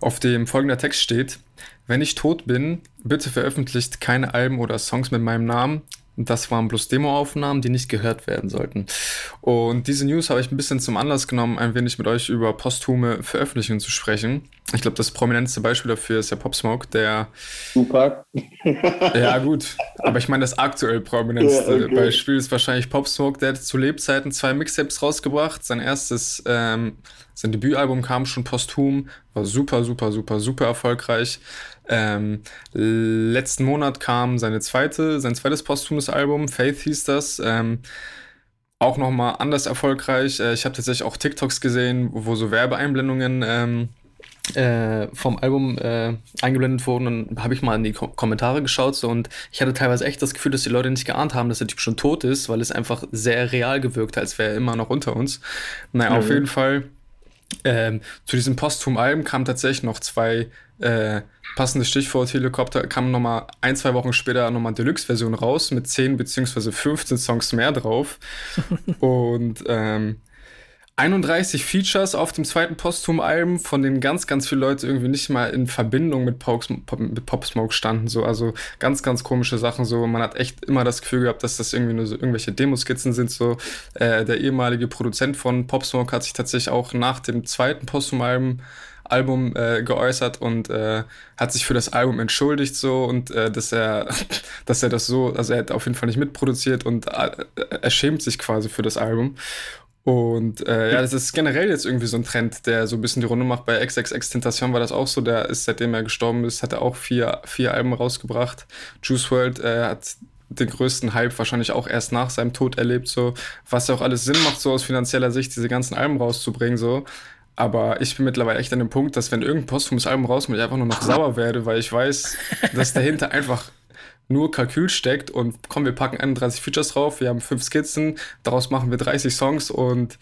[SPEAKER 4] auf dem folgender Text steht: Wenn ich tot bin, bitte veröffentlicht keine Alben oder Songs mit meinem Namen. Das waren bloß Demoaufnahmen, die nicht gehört werden sollten. Und diese News habe ich ein bisschen zum Anlass genommen, ein wenig mit euch über posthume Veröffentlichungen zu sprechen. Ich glaube, das prominenteste Beispiel dafür ist der Pop Smoke, der.
[SPEAKER 6] Super.
[SPEAKER 4] ja, gut. Aber ich meine, das aktuell prominenteste ja, okay. Beispiel ist wahrscheinlich Pop Smoke. Der hat zu Lebzeiten zwei Mixtapes rausgebracht. Sein erstes, ähm, sein Debütalbum kam schon posthum, war super, super, super, super erfolgreich. Ähm, letzten Monat kam seine zweite, sein zweites posthumes Album, Faith hieß das. Ähm, auch nochmal anders erfolgreich. Äh, ich habe tatsächlich auch TikToks gesehen, wo so Werbeeinblendungen ähm, äh, vom Album äh, eingeblendet wurden. Und habe ich mal in die Ko Kommentare geschaut so, und ich hatte teilweise echt das Gefühl, dass die Leute nicht geahnt haben, dass der Typ schon tot ist, weil es einfach sehr real gewirkt hat, als wäre er immer noch unter uns. Naja, mhm. auf jeden Fall. Ähm, zu diesem Posthum-Album kamen tatsächlich noch zwei äh, passendes Stichwort Helikopter kam nochmal ein, zwei Wochen später nochmal Deluxe-Version raus mit 10 beziehungsweise 15 Songs mehr drauf. und ähm, 31 Features auf dem zweiten Posthum-Album, von denen ganz, ganz viele Leute irgendwie nicht mal in Verbindung mit Pop, mit Pop Smoke standen. So. Also ganz, ganz komische Sachen. So. Man hat echt immer das Gefühl gehabt, dass das irgendwie nur so irgendwelche Demoskizzen sind. So. Äh, der ehemalige Produzent von Pop Smoke hat sich tatsächlich auch nach dem zweiten Posthum-Album Album äh, geäußert und äh, hat sich für das Album entschuldigt so und äh, dass er dass er das so also er hat auf jeden Fall nicht mitproduziert und äh, er schämt sich quasi für das Album und äh, ja, das ist generell jetzt irgendwie so ein Trend, der so ein bisschen die Runde macht. Bei XXX Tentation war das auch so. Der ist, seitdem er gestorben ist, hat er auch vier, vier Alben rausgebracht. Juice World äh, hat den größten Hype wahrscheinlich auch erst nach seinem Tod erlebt, so. Was ja auch alles Sinn macht, so aus finanzieller Sicht, diese ganzen Alben rauszubringen, so. Aber ich bin mittlerweile echt an dem Punkt, dass wenn irgendein posthumes Album rauskommt, ich einfach nur noch sauer werde, weil ich weiß, dass dahinter einfach nur Kalkül steckt und komm, wir packen 31 Features drauf, wir haben fünf Skizzen, daraus machen wir 30 Songs und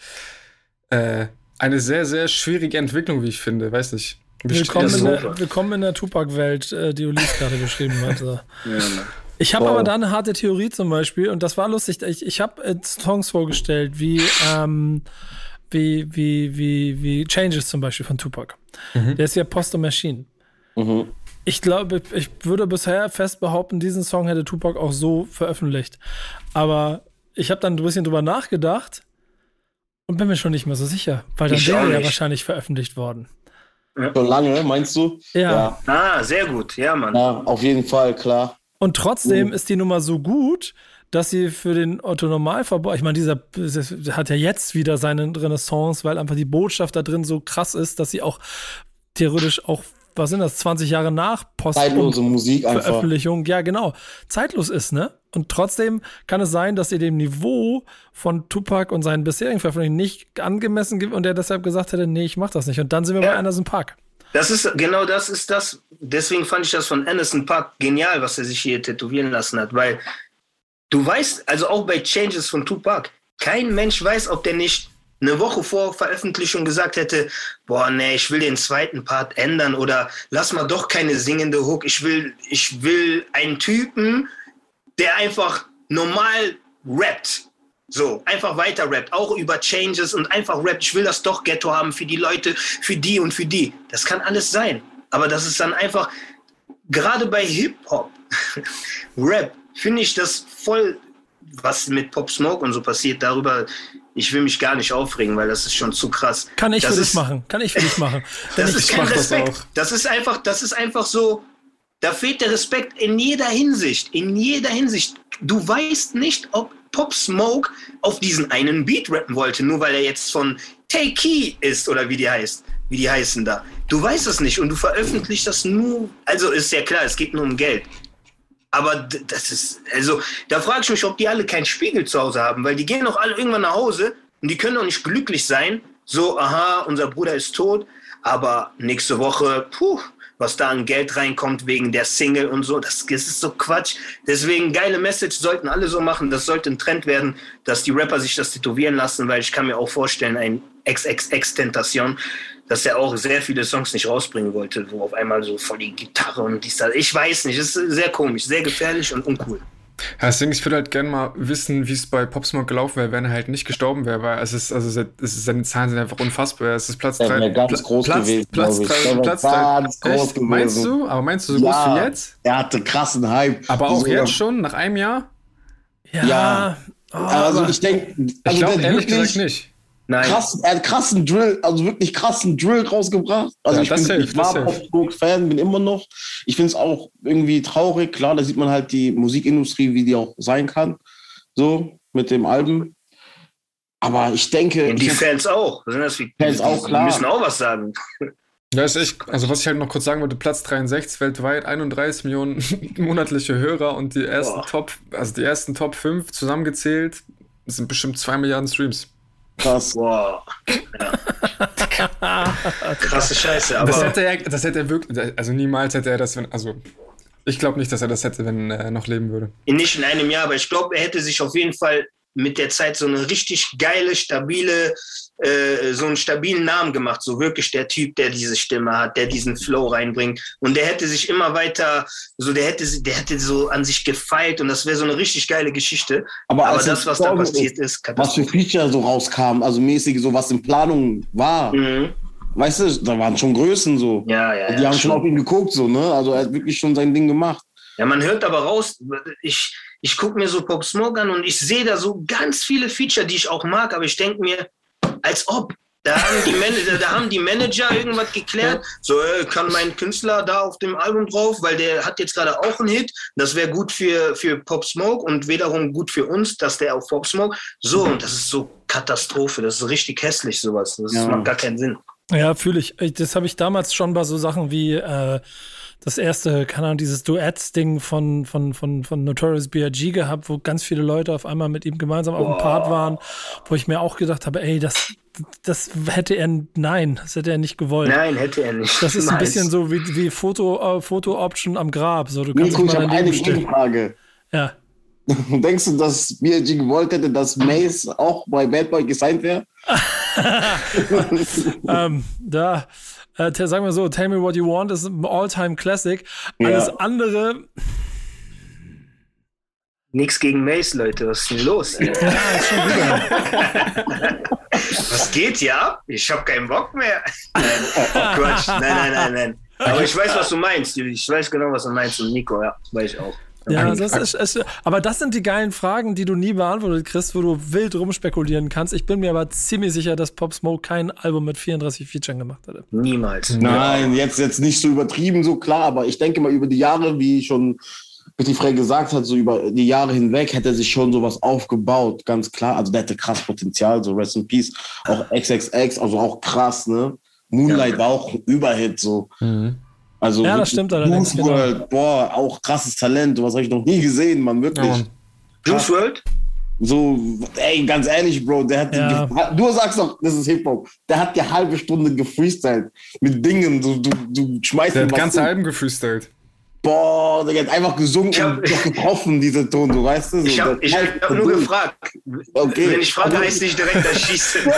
[SPEAKER 4] äh, eine sehr, sehr schwierige Entwicklung, wie ich finde, weiß nicht.
[SPEAKER 3] Willkommen in, der, willkommen in der Tupac-Welt, äh, die Ulis gerade beschrieben hat. Ja, ich habe aber da eine harte Theorie zum Beispiel und das war lustig. Ich, ich habe äh, Songs vorgestellt wie, ähm, wie, wie, wie, wie Changes zum Beispiel von Tupac. Mhm. Der ist ja Post Machine. Mhm. Ich glaube, ich würde bisher fest behaupten, diesen Song hätte Tupac auch so veröffentlicht. Aber ich habe dann ein bisschen drüber nachgedacht und bin mir schon nicht mehr so sicher, weil dann wäre ja wahrscheinlich veröffentlicht worden.
[SPEAKER 6] Ja. Schon lange, meinst du?
[SPEAKER 3] Ja. ja.
[SPEAKER 5] Ah, sehr gut, ja, Mann.
[SPEAKER 6] Ja, auf jeden Fall, klar.
[SPEAKER 3] Und trotzdem mhm. ist die Nummer so gut, dass sie für den Otto Normalverbraucher, ich meine, dieser hat ja jetzt wieder seine Renaissance, weil einfach die Botschaft da drin so krass ist, dass sie auch theoretisch auch was sind das, 20 Jahre nach
[SPEAKER 6] Post Zeitlose Musik
[SPEAKER 3] einfach. Veröffentlichung, ja genau, zeitlos ist, ne? Und trotzdem kann es sein, dass ihr dem Niveau von Tupac und seinen bisherigen Veröffentlichungen nicht angemessen gibt und er deshalb gesagt hätte, nee, ich mach das nicht. Und dann sind wir ja. bei Anderson Park.
[SPEAKER 5] Das ist, genau das ist das. Deswegen fand ich das von Anderson Park genial, was er sich hier tätowieren lassen hat, weil du weißt, also auch bei Changes von Tupac, kein Mensch weiß, ob der nicht eine Woche vor Veröffentlichung gesagt hätte, boah, nee, ich will den zweiten Part ändern oder lass mal doch keine singende Hook. Ich will, ich will einen Typen, der einfach normal rappt. So, einfach weiter rappt, auch über Changes und einfach rappt. Ich will das doch Ghetto haben für die Leute, für die und für die. Das kann alles sein. Aber das ist dann einfach, gerade bei Hip-Hop, Rap, finde ich das voll, was mit Pop Smoke und so passiert, darüber ich will mich gar nicht aufregen, weil das ist schon zu krass.
[SPEAKER 3] Kann ich
[SPEAKER 5] das
[SPEAKER 3] für dich machen. Kann ich für dich machen.
[SPEAKER 5] das ist kein Respekt. Das, das, ist einfach, das ist einfach so, da fehlt der Respekt in jeder Hinsicht. In jeder Hinsicht. Du weißt nicht, ob Pop Smoke auf diesen einen Beat rappen wollte, nur weil er jetzt von Take Key ist oder wie die heißt. Wie die heißen da. Du weißt es nicht und du veröffentlichst das nur. Also ist ja klar, es geht nur um Geld. Aber das ist, also da frage ich mich, ob die alle keinen Spiegel zu Hause haben, weil die gehen doch alle irgendwann nach Hause und die können doch nicht glücklich sein. So, aha, unser Bruder ist tot, aber nächste Woche, puh, was da an Geld reinkommt wegen der Single und so, das, das ist so Quatsch. Deswegen geile Message sollten alle so machen. Das sollte ein Trend werden, dass die Rapper sich das tätowieren lassen, weil ich kann mir auch vorstellen, ein XXX-Tentation, dass er auch sehr viele Songs nicht rausbringen wollte, wo auf einmal so voll die Gitarre und dies, das. Ich weiß nicht, es ist sehr komisch, sehr gefährlich und uncool.
[SPEAKER 4] Ja, deswegen, ich würde halt gerne mal wissen, wie es bei Pop Smoke gelaufen wäre, wenn er halt nicht gestorben wäre, weil es ist, also es ist, seine Zahlen sind einfach unfassbar. Es ist Platz 3.
[SPEAKER 6] ganz Pla groß
[SPEAKER 4] Platz,
[SPEAKER 6] gewesen,
[SPEAKER 4] Platz 3. Platz 3. Meinst du? Aber meinst du so ja, groß wie jetzt?
[SPEAKER 6] Er hatte krassen Hype.
[SPEAKER 4] Aber auch so jetzt schon, nach einem Jahr?
[SPEAKER 6] Ja. ja. Oh, also ich denke, also
[SPEAKER 4] ich glaube ehrlich gesagt nicht.
[SPEAKER 6] Nein. Krass, er hat krassen Drill, also wirklich krassen Drill rausgebracht. Also ja, ich, bin, hilft, ich war Pop-Fan, bin immer noch. Ich finde es auch irgendwie traurig. Klar, da sieht man halt die Musikindustrie, wie die auch sein kann. So, mit dem Album. Aber ich denke.
[SPEAKER 5] Und die Fans auch.
[SPEAKER 6] Das wie, Fans auch, klar.
[SPEAKER 5] Die müssen auch was sagen.
[SPEAKER 4] Ja, ist echt, also was ich halt noch kurz sagen wollte, Platz 63 weltweit, 31 Millionen monatliche Hörer und die ersten Boah. Top, also die ersten Top 5 zusammengezählt, sind bestimmt 2 Milliarden Streams.
[SPEAKER 6] Krass.
[SPEAKER 5] Wow. Ja. Krasse Scheiße. Aber
[SPEAKER 4] das hätte er, das hätte er wirklich, also niemals hätte er das, wenn, also ich glaube nicht, dass er das hätte, wenn er noch leben würde.
[SPEAKER 5] Nicht in einem Jahr, aber ich glaube, er hätte sich auf jeden Fall mit der Zeit so eine richtig geile, stabile, äh, so einen stabilen Namen gemacht. So wirklich der Typ, der diese Stimme hat, der diesen Flow reinbringt. Und der hätte sich immer weiter, so der hätte, der hätte so an sich gefeilt und das wäre so eine richtig geile Geschichte.
[SPEAKER 6] Aber, Aber das, was da passiert ist, was für Feature so rauskam, also mäßig so was in Planung war. Mhm. Weißt du, da waren schon Größen so.
[SPEAKER 5] Ja, ja.
[SPEAKER 6] Die
[SPEAKER 5] ja,
[SPEAKER 6] haben schon auf ihn geguckt, so, ne? Also er hat wirklich schon sein Ding gemacht.
[SPEAKER 5] Ja, man hört aber raus, ich, ich gucke mir so Pop Smoke an und ich sehe da so ganz viele Feature, die ich auch mag, aber ich denke mir, als ob. Da haben, die Manager, da haben die Manager irgendwas geklärt. So, äh, kann mein Künstler da auf dem Album drauf, weil der hat jetzt gerade auch einen Hit. Das wäre gut für, für Pop Smoke und wiederum gut für uns, dass der auf Pop Smoke. So, und das ist so Katastrophe. Das ist richtig hässlich, sowas. Das ja. macht gar keinen Sinn.
[SPEAKER 3] Ja, fühle ich. Das habe ich damals schon bei so Sachen wie äh, das erste, keine Ahnung, dieses Duets-Ding von, von, von, von Notorious B.I.G. gehabt, wo ganz viele Leute auf einmal mit ihm gemeinsam auf dem Part waren, wo ich mir auch gedacht habe, ey, das, das hätte er, nein, das hätte er nicht gewollt.
[SPEAKER 5] Nein, hätte er nicht.
[SPEAKER 3] Das ist ein bisschen so wie, wie Foto, äh, Foto-Option am Grab. So, du
[SPEAKER 6] kannst Nico, ich habe eine Frage.
[SPEAKER 3] Ja.
[SPEAKER 6] Denkst du, dass B.I.G. gewollt hätte, dass Mace auch bei Bad Boy gesigned wäre?
[SPEAKER 3] ähm, da Äh, sagen wir so, Tell Me What You Want ist ein All-Time-Classic. Alles ja. andere.
[SPEAKER 5] Nix gegen Mace, Leute. Was ist denn los? ja, ist schon wieder. Was geht ja? Ich hab keinen Bock mehr. Nein, oh, Quatsch. Nein, nein, nein, nein. Aber ich weiß, was du meinst. Ich weiß genau, was du meinst. Und Nico, ja, weiß ich auch.
[SPEAKER 3] Ja, das ist, ist, aber das sind die geilen Fragen, die du nie beantwortet kriegst, wo du wild rumspekulieren kannst. Ich bin mir aber ziemlich sicher, dass Pop Smoke kein Album mit 34 Featuren gemacht hätte.
[SPEAKER 5] Niemals.
[SPEAKER 6] Nein, jetzt, jetzt nicht so übertrieben, so klar, aber ich denke mal über die Jahre, wie schon Petit Frey gesagt hat, so über die Jahre hinweg hätte er sich schon sowas aufgebaut, ganz klar. Also der hätte krass Potenzial, so Rest in Peace. Auch XXX, also auch krass, ne? Moonlight ja. war auch Überhit, so. Mhm. Also
[SPEAKER 3] ja, das stimmt allerdings.
[SPEAKER 6] Juice World, genau. boah, auch krasses Talent. Was habe ich noch nie gesehen, man, wirklich. Ja,
[SPEAKER 5] Juice World?
[SPEAKER 6] So, ey, ganz ehrlich, Bro, der hat ja. die, du sagst doch, das ist Hip-Hop. Der hat die halbe Stunde gefreestylt mit Dingen, du, du, du schmeißt
[SPEAKER 4] Der hat ganze Alben gefreestylt
[SPEAKER 6] boah, der hat einfach gesungen hab, und getroffen, diese Ton, du weißt es.
[SPEAKER 5] Ich habe hab nur gefragt. Okay. Wenn ich frage, heißt nicht direkt erschießen.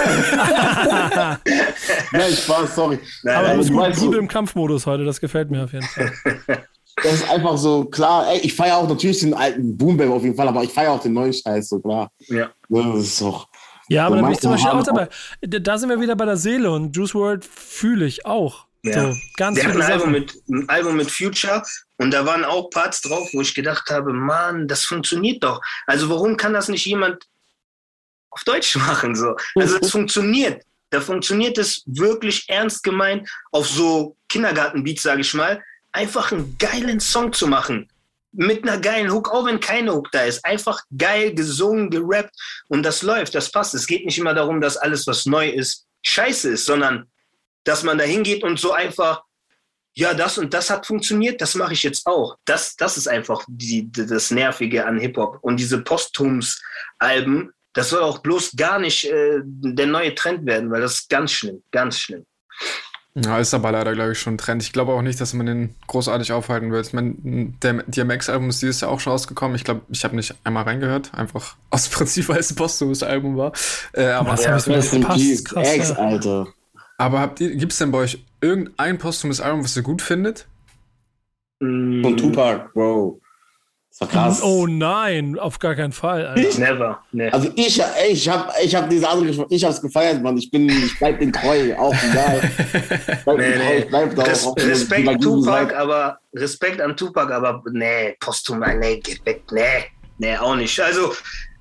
[SPEAKER 6] Nein, Spaß, sorry.
[SPEAKER 3] Nein, aber du bist gut im Kampfmodus heute, das gefällt mir auf jeden Fall.
[SPEAKER 6] Das ist einfach so, klar, ey, ich feiere auch natürlich den alten Boom auf jeden Fall, aber ich feiere auch den neuen Scheiß, so klar.
[SPEAKER 5] Ja.
[SPEAKER 6] Das ist doch.
[SPEAKER 3] Ja, aber da bin ich zum Beispiel auch dabei. Da sind wir wieder bei der Seele und Juice World fühle ich auch.
[SPEAKER 5] Ja. So, ganz Der hat ein Album, mit, ein Album mit Future und da waren auch Parts drauf, wo ich gedacht habe, Mann, das funktioniert doch. Also warum kann das nicht jemand auf Deutsch machen? So? Also es funktioniert. Da funktioniert es wirklich ernst gemeint, auf so Kindergartenbeats, sage ich mal, einfach einen geilen Song zu machen. Mit einer geilen Hook, auch wenn keine Hook da ist. Einfach geil gesungen, gerappt und das läuft, das passt. Es geht nicht immer darum, dass alles, was neu ist, scheiße ist, sondern dass man da hingeht und so einfach, ja, das und das hat funktioniert, das mache ich jetzt auch. Das, das ist einfach die, das Nervige an Hip-Hop. Und diese Posthums-Alben, das soll auch bloß gar nicht äh, der neue Trend werden, weil das ist ganz schlimm, ganz schlimm.
[SPEAKER 4] Ja, ist aber leider, glaube ich, schon ein Trend. Ich glaube auch nicht, dass man den großartig aufhalten wird. Ich meine, der DMX-Album ist dieses Jahr auch schon rausgekommen. Ich glaube, ich habe nicht einmal reingehört, einfach aus Prinzip, weil es ein posthumes Album war. Äh, aber
[SPEAKER 6] Was ja, das passt, krass, Ex, Alter.
[SPEAKER 4] Aber habt ihr, gibt es denn bei euch irgendein posthumes Album, was ihr gut findet?
[SPEAKER 6] Von Tupac, Bro. Das war krass.
[SPEAKER 3] Oh nein, auf gar keinen Fall.
[SPEAKER 5] Alter. Ich, Never.
[SPEAKER 6] Nee. Also ich, ich habe ich hab diese andere, ich habe es gefeiert, Mann. Ich bin, ich bleib den treu, auch egal.
[SPEAKER 5] nee, nee. Treu, bleib Res auch Respekt Tupac, aber Respekt an Tupac, aber nee, posthum, nee, geht weg, nee, nee, auch nicht. Also,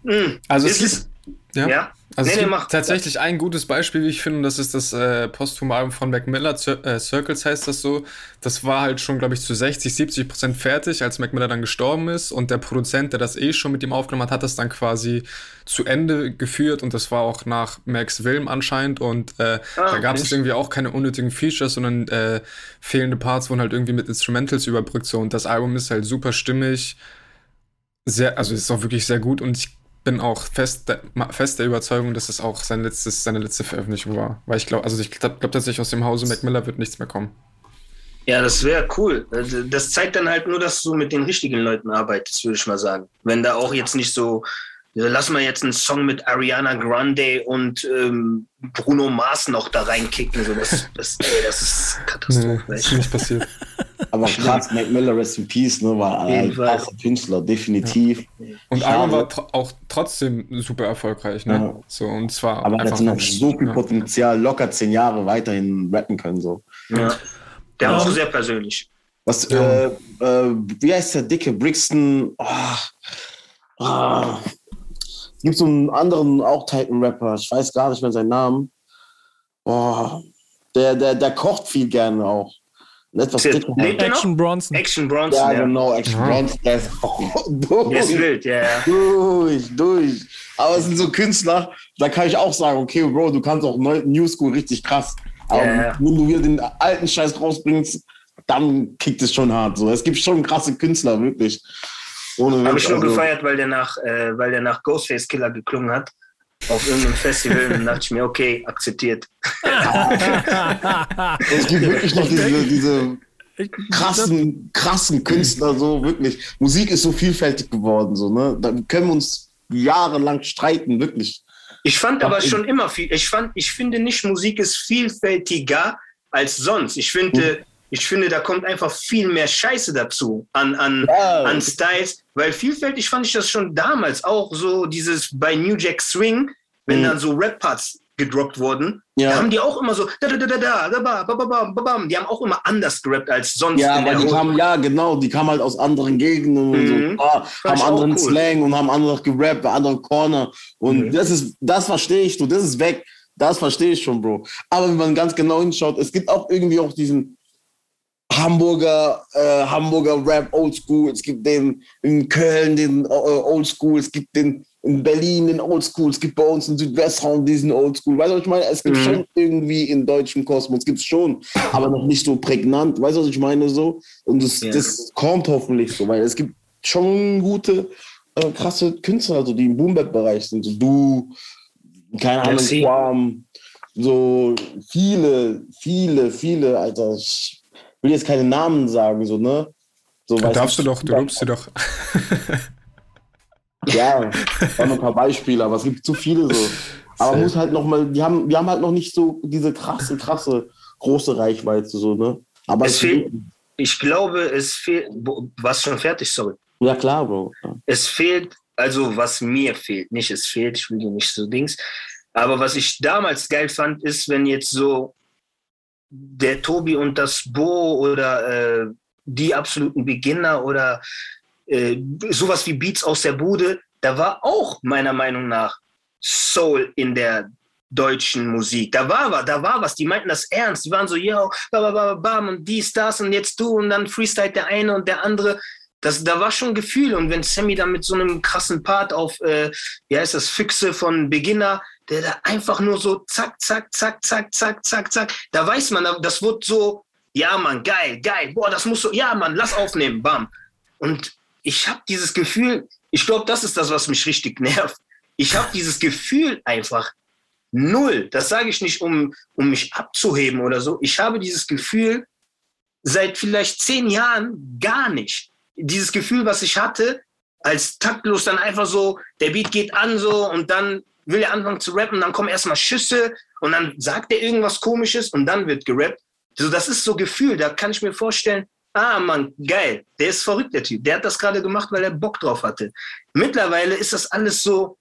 [SPEAKER 5] mh, hm,
[SPEAKER 4] also es ist,
[SPEAKER 5] ja. ja.
[SPEAKER 4] Also nee, gibt tatsächlich ein gutes Beispiel, wie ich finde, und das ist das äh, Posthumalbum von Mac Miller, Cir äh, Circles heißt das so. Das war halt schon, glaube ich, zu 60, 70 Prozent fertig, als Mac Miller dann gestorben ist. Und der Produzent, der das eh schon mit ihm aufgenommen hat, hat das dann quasi zu Ende geführt. Und das war auch nach Max Wilm anscheinend. Und äh, ah, da gab es irgendwie auch keine unnötigen Features, sondern äh, fehlende Parts wurden halt irgendwie mit Instrumentals überbrückt. So. Und das Album ist halt super stimmig. Sehr, also ist auch wirklich sehr gut. Und ich bin auch fest, fest der Überzeugung, dass es auch sein letztes, seine letzte Veröffentlichung war. Weil ich glaube, also ich glaube glaub tatsächlich aus dem Hause Mac Miller wird nichts mehr kommen.
[SPEAKER 5] Ja, das wäre cool. Das zeigt dann halt nur, dass du mit den richtigen Leuten arbeitest, würde ich mal sagen. Wenn da auch jetzt nicht so lass mal jetzt einen Song mit Ariana Grande und ähm, Bruno Mars noch da reinkicken. So, das, das, ey, das ist Katastrophe. Nee,
[SPEAKER 4] das ist nicht passiert.
[SPEAKER 6] Aber krass, Mac Miller, Rest in Peace, ne, war ein krasser Künstler, definitiv.
[SPEAKER 4] Ja. Und Album war tr auch trotzdem super erfolgreich, ne? Ja. So, und zwar
[SPEAKER 6] Aber er hat noch so viel Potenzial, locker zehn Jahre weiterhin rappen können, so.
[SPEAKER 5] Ja. Der war auch sehr persönlich.
[SPEAKER 6] Was, äh, äh, wie heißt der dicke Brixton? Oh, oh, gibt so einen anderen, auch Titan-Rapper, ich weiß gar nicht mehr seinen Namen. Boah, der, der, der kocht viel gerne auch.
[SPEAKER 3] Etwas Action Bronson.
[SPEAKER 5] Action Bronson.
[SPEAKER 6] Ja, ja. genau, Action ja. Bronson. Der ist
[SPEAKER 5] durch. Der ist wild, ja, ja.
[SPEAKER 6] Durch, durch. Aber es sind so Künstler, da kann ich auch sagen, okay, Bro, du kannst auch New School richtig krass. Aber ja, wenn du wieder den alten Scheiß rausbringst, dann kickt es schon hart. So. Es gibt schon krasse Künstler, wirklich.
[SPEAKER 5] Habe ich nur also, gefeiert, weil der, nach, äh, weil der nach Ghostface Killer geklungen hat. Auf irgendeinem Festival und dachte ich mir, okay, akzeptiert.
[SPEAKER 6] es gibt wirklich noch diese, diese krassen, krassen Künstler, so wirklich. Musik ist so vielfältig geworden, so, ne? Da können wir uns jahrelang streiten, wirklich.
[SPEAKER 5] Ich fand aber schon immer viel. Ich fand, ich finde nicht, Musik ist vielfältiger, als sonst. Ich finde, mhm. ich finde, da kommt einfach viel mehr Scheiße dazu an, an, ja. an Styles, weil vielfältig fand ich das schon damals auch so dieses bei New Jack Swing, wenn mhm. dann so Rap-Parts gedroppt wurden, ja. da haben die auch immer so da da da da da da ba, ba, ba, ba, ba, die haben auch immer anders gerappt als sonst.
[SPEAKER 6] Ja, aber die kamen, ja genau, die kamen halt aus anderen Gegenden mhm. und so, ah, haben anderen cool. Slang und haben anders gerappt, anderen Corner und mhm. das ist, das verstehe ich, du, das ist weg, das verstehe ich schon, Bro. Aber wenn man ganz genau hinschaut, es gibt auch irgendwie auch diesen Hamburger, äh, Hamburger Rap Oldschool, es gibt den in Köln den äh, Oldschool, es gibt den in Berlin den Oldschool, es gibt bei uns in Südwestraum diesen Oldschool. Weißt du, was ich meine? Es gibt mhm. schon irgendwie in deutschem Kosmos, gibt es schon, aber noch nicht so prägnant. Weißt du, was ich meine? So? Und das, ja. das kommt hoffentlich so, weil es gibt schon gute, äh, krasse Künstler, also die im Boom-Bap-Bereich sind. So du, keine Ahnung, Quam, so viele, viele, viele, Alter. Ich will jetzt keine Namen sagen, so, ne? So,
[SPEAKER 4] darfst du doch, du lobst sie doch.
[SPEAKER 6] Ja, waren ein paar Beispiele, aber es gibt zu viele so. Aber muss halt noch mal, die haben, wir haben halt noch nicht so diese krasse, krasse, große Reichweite, so, ne? Aber
[SPEAKER 5] es, es fehlt, ich glaube, es fehlt, was schon fertig, sorry.
[SPEAKER 6] Ja, klar, Bro.
[SPEAKER 5] Es fehlt, also was mir fehlt, nicht es fehlt, ich will dir nicht so Dings, aber was ich damals geil fand, ist, wenn jetzt so der Tobi und das Bo oder äh, die absoluten Beginner oder äh, sowas wie Beats aus der Bude, da war auch meiner Meinung nach Soul in der deutschen Musik. Da war, da war was, die meinten das ernst. Die waren so, bam, bam, und dies, das und jetzt du und dann Freestyle der eine und der andere. Das, da war schon Gefühl. Und wenn Sammy dann mit so einem krassen Part auf, äh, wie heißt das, Füchse von Beginner, der da einfach nur so zack, zack, zack, zack, zack, zack, zack, da weiß man, das wird so, ja, Mann, geil, geil, boah, das muss so, ja, Mann, lass aufnehmen, bam. Und ich habe dieses Gefühl, ich glaube, das ist das, was mich richtig nervt. Ich habe dieses Gefühl einfach null. Das sage ich nicht, um, um mich abzuheben oder so. Ich habe dieses Gefühl seit vielleicht zehn Jahren gar nicht. Dieses Gefühl, was ich hatte, als taktlos dann einfach so, der Beat geht an so und dann will er anfangen zu rappen, dann kommen erstmal Schüsse und dann sagt er irgendwas komisches und dann wird gerappt. So, das ist so Gefühl, da kann ich mir vorstellen, ah Mann, geil, der ist verrückt, der Typ. Der hat das gerade gemacht, weil er Bock drauf hatte. Mittlerweile ist das alles so,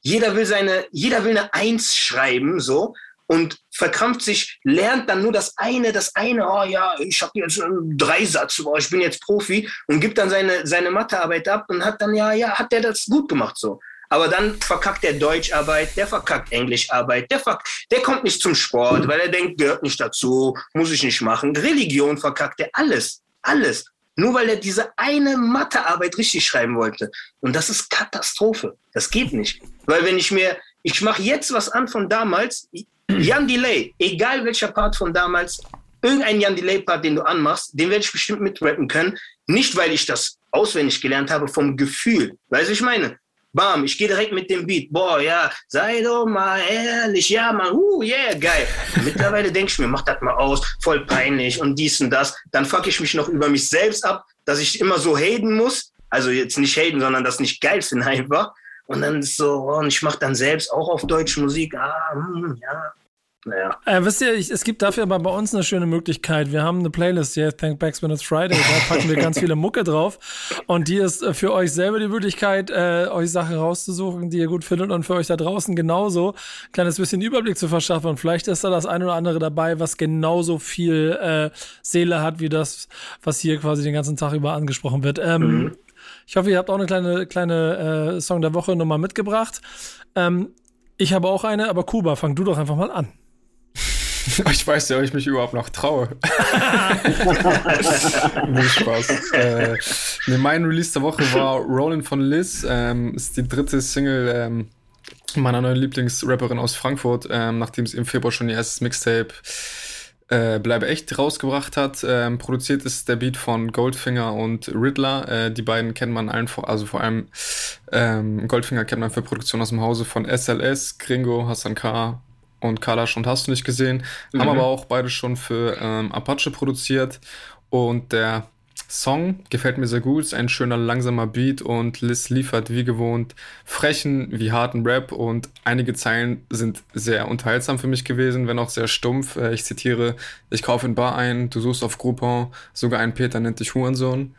[SPEAKER 5] jeder will seine, jeder will eine Eins schreiben, so, und verkrampft sich, lernt dann nur das eine, das eine, oh ja, ich habe jetzt einen Dreisatz, oh, ich bin jetzt Profi und gibt dann seine, seine Mathearbeit ab und hat dann, ja, ja, hat der das gut gemacht, so. Aber dann verkackt der Deutscharbeit, der verkackt Englischarbeit, der, verk der kommt nicht zum Sport, weil er denkt, gehört nicht dazu, muss ich nicht machen. Religion verkackt er alles, alles. Nur weil er diese eine Mathearbeit richtig schreiben wollte. Und das ist Katastrophe. Das geht nicht. Weil wenn ich mir, ich mache jetzt was an von damals, Jan Delay, egal welcher Part von damals, irgendein Jan Delay-Part, den du anmachst, den werde ich bestimmt mitrappen können. Nicht, weil ich das auswendig gelernt habe, vom Gefühl. Weißt du, ich meine? Bam, ich gehe direkt mit dem Beat. Boah, ja, sei doch mal ehrlich. Ja, Mann, uh, yeah, geil. Mittlerweile denke ich mir, mach das mal aus, voll peinlich und dies und das. Dann fuck ich mich noch über mich selbst ab, dass ich immer so haten muss. Also jetzt nicht haten, sondern das nicht geil finde einfach. Und dann ist so, oh, und ich mache dann selbst auch auf deutsche Musik. Ah, hm, ja, naja.
[SPEAKER 3] Äh, wisst ihr, ich, es gibt dafür aber bei uns eine schöne Möglichkeit. Wir haben eine Playlist hier, Thank Backs When It's Friday. Da packen wir ganz viele Mucke drauf. Und die ist äh, für euch selber die Möglichkeit, äh, euch Sachen rauszusuchen, die ihr gut findet und für euch da draußen genauso ein kleines bisschen Überblick zu verschaffen. Und vielleicht ist da das eine oder andere dabei, was genauso viel äh, Seele hat, wie das, was hier quasi den ganzen Tag über angesprochen wird. Ähm, mhm. Ich hoffe, ihr habt auch eine kleine, kleine äh, Song der Woche nochmal mitgebracht. Ähm, ich habe auch eine, aber Kuba, fang du doch einfach mal an.
[SPEAKER 4] Ich weiß ja, ob ich mich überhaupt noch traue. nee, Spaß. Äh, nee, mein Release der Woche war Rollin' von Liz. Ähm, ist die dritte Single ähm, meiner neuen Lieblingsrapperin aus Frankfurt, ähm, nachdem sie im Februar schon ihr erstes Mixtape äh, Bleibe echt rausgebracht hat. Ähm, produziert ist der Beat von Goldfinger und Riddler. Äh, die beiden kennt man allen, vor, also vor allem ähm, Goldfinger kennt man für Produktion aus dem Hause von SLS, Gringo, Hassan K und Kalash und hast du nicht gesehen. Mhm. Haben aber auch beide schon für ähm, Apache produziert. Und der Song gefällt mir sehr gut, ist ein schöner langsamer Beat und Liz liefert wie gewohnt frechen wie harten Rap und einige Zeilen sind sehr unterhaltsam für mich gewesen, wenn auch sehr stumpf. Äh, ich zitiere, ich kaufe in Bar ein, du suchst auf Groupon, sogar ein Peter nennt dich Hurensohn.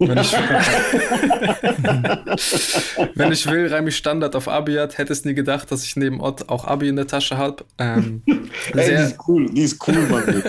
[SPEAKER 4] Wenn ich, wenn ich will, reime ich Standard auf Abiat, hättest nie gedacht, dass ich neben Ott auch Abi in der Tasche habe. Ähm,
[SPEAKER 6] Ey, die ist cool, die ist cool, Mann.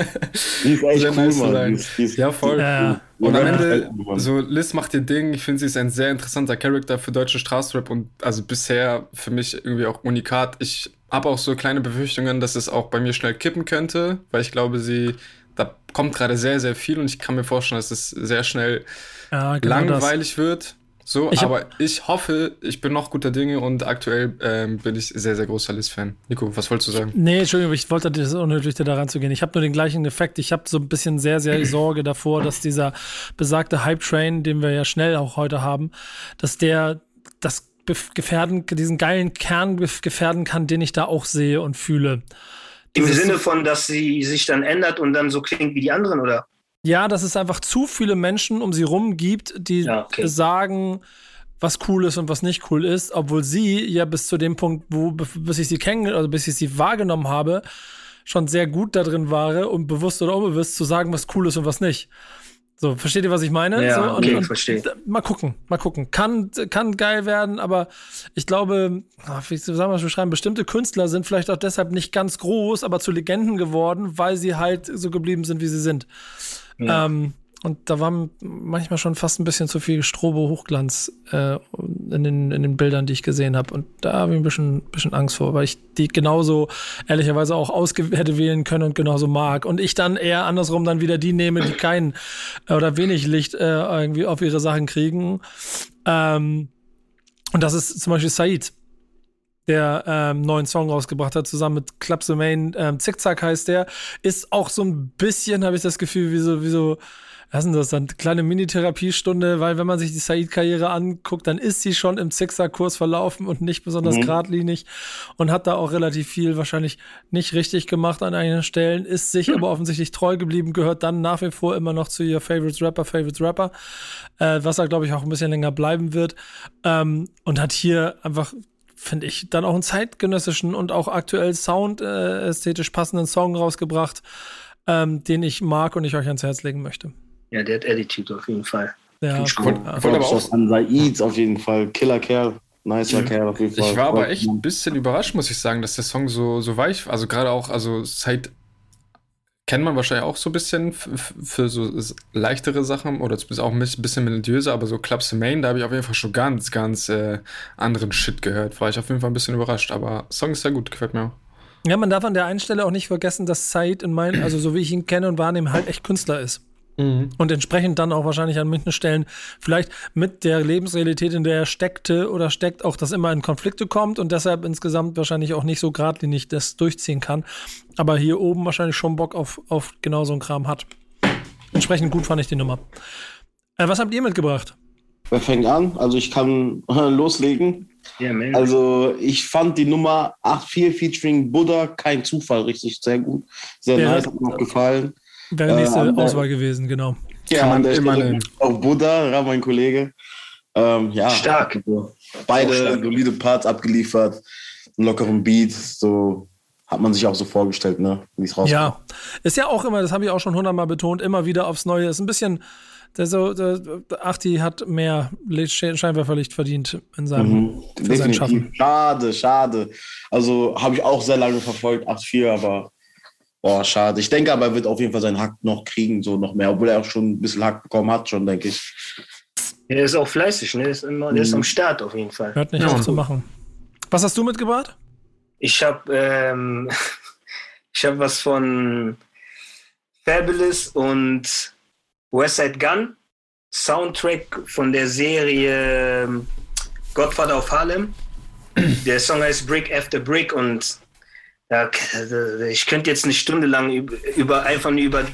[SPEAKER 6] Die ist echt sehr cool, nice Mann. Die ist,
[SPEAKER 4] die ist ja, voll. Ja. Cool. Und am Ende, so Liz macht ihr Ding. Ich finde, sie ist ein sehr interessanter Charakter für deutsche Straßrap und also bisher für mich irgendwie auch unikat. Ich habe auch so kleine Befürchtungen, dass es auch bei mir schnell kippen könnte, weil ich glaube, sie, da kommt gerade sehr, sehr viel und ich kann mir vorstellen, dass es sehr schnell ja, genau langweilig das. wird. So, ich aber ich hoffe, ich bin noch guter Dinge und aktuell ähm, bin ich sehr, sehr großer Liz-Fan. Nico, was wolltest du sagen?
[SPEAKER 3] Nee, Entschuldigung, ich wollte das unnötig da ranzugehen. Ich habe nur den gleichen Effekt. Ich habe so ein bisschen sehr, sehr Sorge davor, dass dieser besagte Hype-Train, den wir ja schnell auch heute haben, dass der das gefährden, diesen geilen Kern gefährden kann, den ich da auch sehe und fühle.
[SPEAKER 5] Im Sinne von, dass sie sich dann ändert und dann so klingt wie die anderen, oder?
[SPEAKER 3] Ja, dass es einfach zu viele Menschen um sie rum gibt, die ja, okay. sagen, was cool ist und was nicht cool ist, obwohl sie ja bis zu dem Punkt, wo bis ich sie kennengelernt, also bis ich sie wahrgenommen habe, schon sehr gut da drin war, um bewusst oder unbewusst zu sagen, was cool ist und was nicht. So, versteht ihr, was ich meine?
[SPEAKER 5] Ja,
[SPEAKER 3] so,
[SPEAKER 5] okay, und, verstehe.
[SPEAKER 3] Mal gucken, mal gucken. Kann, kann geil werden, aber ich glaube, wie soll man beschreiben, bestimmte Künstler sind vielleicht auch deshalb nicht ganz groß, aber zu Legenden geworden, weil sie halt so geblieben sind, wie sie sind. Ja. Ähm, und da war manchmal schon fast ein bisschen zu viel Strobo-Hochglanz äh, in, den, in den Bildern, die ich gesehen habe. Und da habe ich ein bisschen, bisschen Angst vor, weil ich die genauso ehrlicherweise auch ausge hätte wählen können und genauso mag. Und ich dann eher andersrum dann wieder die nehme, die kein äh, oder wenig Licht äh, irgendwie auf ihre Sachen kriegen. Ähm, und das ist zum Beispiel Said der ähm, neuen Song rausgebracht hat, zusammen mit Club the Main. Ähm, Zickzack heißt der. Ist auch so ein bisschen, habe ich das Gefühl, wie so, wie so, ist denn das dann? Kleine Mini-Therapiestunde, weil wenn man sich die Said-Karriere anguckt, dann ist sie schon im Zickzack-Kurs verlaufen und nicht besonders mhm. geradlinig und hat da auch relativ viel wahrscheinlich nicht richtig gemacht an einigen Stellen, ist sich mhm. aber offensichtlich treu geblieben, gehört dann nach wie vor immer noch zu ihr Favorites Rapper, Favorites Rapper, äh, was er, glaube ich, auch ein bisschen länger bleiben wird ähm, und hat hier einfach finde ich, dann auch einen zeitgenössischen und auch aktuell Sound äh, ästhetisch passenden Song rausgebracht, ähm, den ich mag und ich euch ans Herz legen möchte.
[SPEAKER 5] Ja, der hat Attitude auf jeden Fall.
[SPEAKER 3] Ja,
[SPEAKER 6] cool. ja. aber auch an Said auf jeden Fall. Killer Kerl. Nicer mhm. Kerl auf jeden Fall.
[SPEAKER 4] Ich war aber echt ein bisschen überrascht, muss ich sagen, dass der Song so, so weich, also gerade auch, also Said kennt man wahrscheinlich auch so ein bisschen für so leichtere Sachen oder zumindest auch ein bisschen melodiöser, aber so Clubs Main, da habe ich auf jeden Fall schon ganz, ganz äh, anderen Shit gehört. War ich auf jeden Fall ein bisschen überrascht, aber Song ist sehr gut, gefällt mir auch.
[SPEAKER 3] Ja, man darf an der einen Stelle auch nicht vergessen, dass Said in meinen, also so wie ich ihn kenne und wahrnehme, halt echt Künstler ist. Mhm. Und entsprechend dann auch wahrscheinlich an manchen Stellen vielleicht mit der Lebensrealität, in der er steckte oder steckt, auch das immer in Konflikte kommt und deshalb insgesamt wahrscheinlich auch nicht so geradlinig das durchziehen kann. Aber hier oben wahrscheinlich schon Bock auf, auf genau so einen Kram hat. Entsprechend gut fand ich die Nummer. Äh, was habt ihr mitgebracht?
[SPEAKER 6] Wer fängt an? Also ich kann äh, loslegen. Yeah, also ich fand die Nummer 8.4 featuring Buddha kein Zufall richtig sehr gut. Sehr ja, nice, hat mir auch gefallen.
[SPEAKER 3] Wäre nächste äh, Auswahl gewesen, genau.
[SPEAKER 6] Ja, Kann man immer auch Buddha, mein Kollege. Ähm, ja,
[SPEAKER 5] stark.
[SPEAKER 6] beide stark. solide Parts abgeliefert, einen lockeren Beat, so hat man sich auch so vorgestellt, ne,
[SPEAKER 3] wie es rauskommt. Ja, ist ja auch immer, das habe ich auch schon hundertmal betont, immer wieder aufs Neue. Ist ein bisschen, der so, der, Achti hat mehr Scheinwerferlicht verdient in seinem mhm,
[SPEAKER 6] sein Schaffen. Schade, schade. Also habe ich auch sehr lange verfolgt, 8-4, aber Boah, schade. Ich denke aber, er wird auf jeden Fall seinen Hack noch kriegen, so noch mehr, obwohl er auch schon ein bisschen Hack bekommen hat, schon, denke ich.
[SPEAKER 5] Er ist auch fleißig, ne? Der ist, immer, der ist mhm. am Start auf jeden Fall.
[SPEAKER 3] Hört nicht ja. auf zu machen. Was hast du mitgebracht?
[SPEAKER 5] Ich habe ähm, ich hab was von Fabulous und Westside Gun, Soundtrack von der Serie ähm, Godfather of Harlem. Der Song heißt Brick After Brick und ja, ich könnte jetzt eine Stunde lang über, einfach nur über,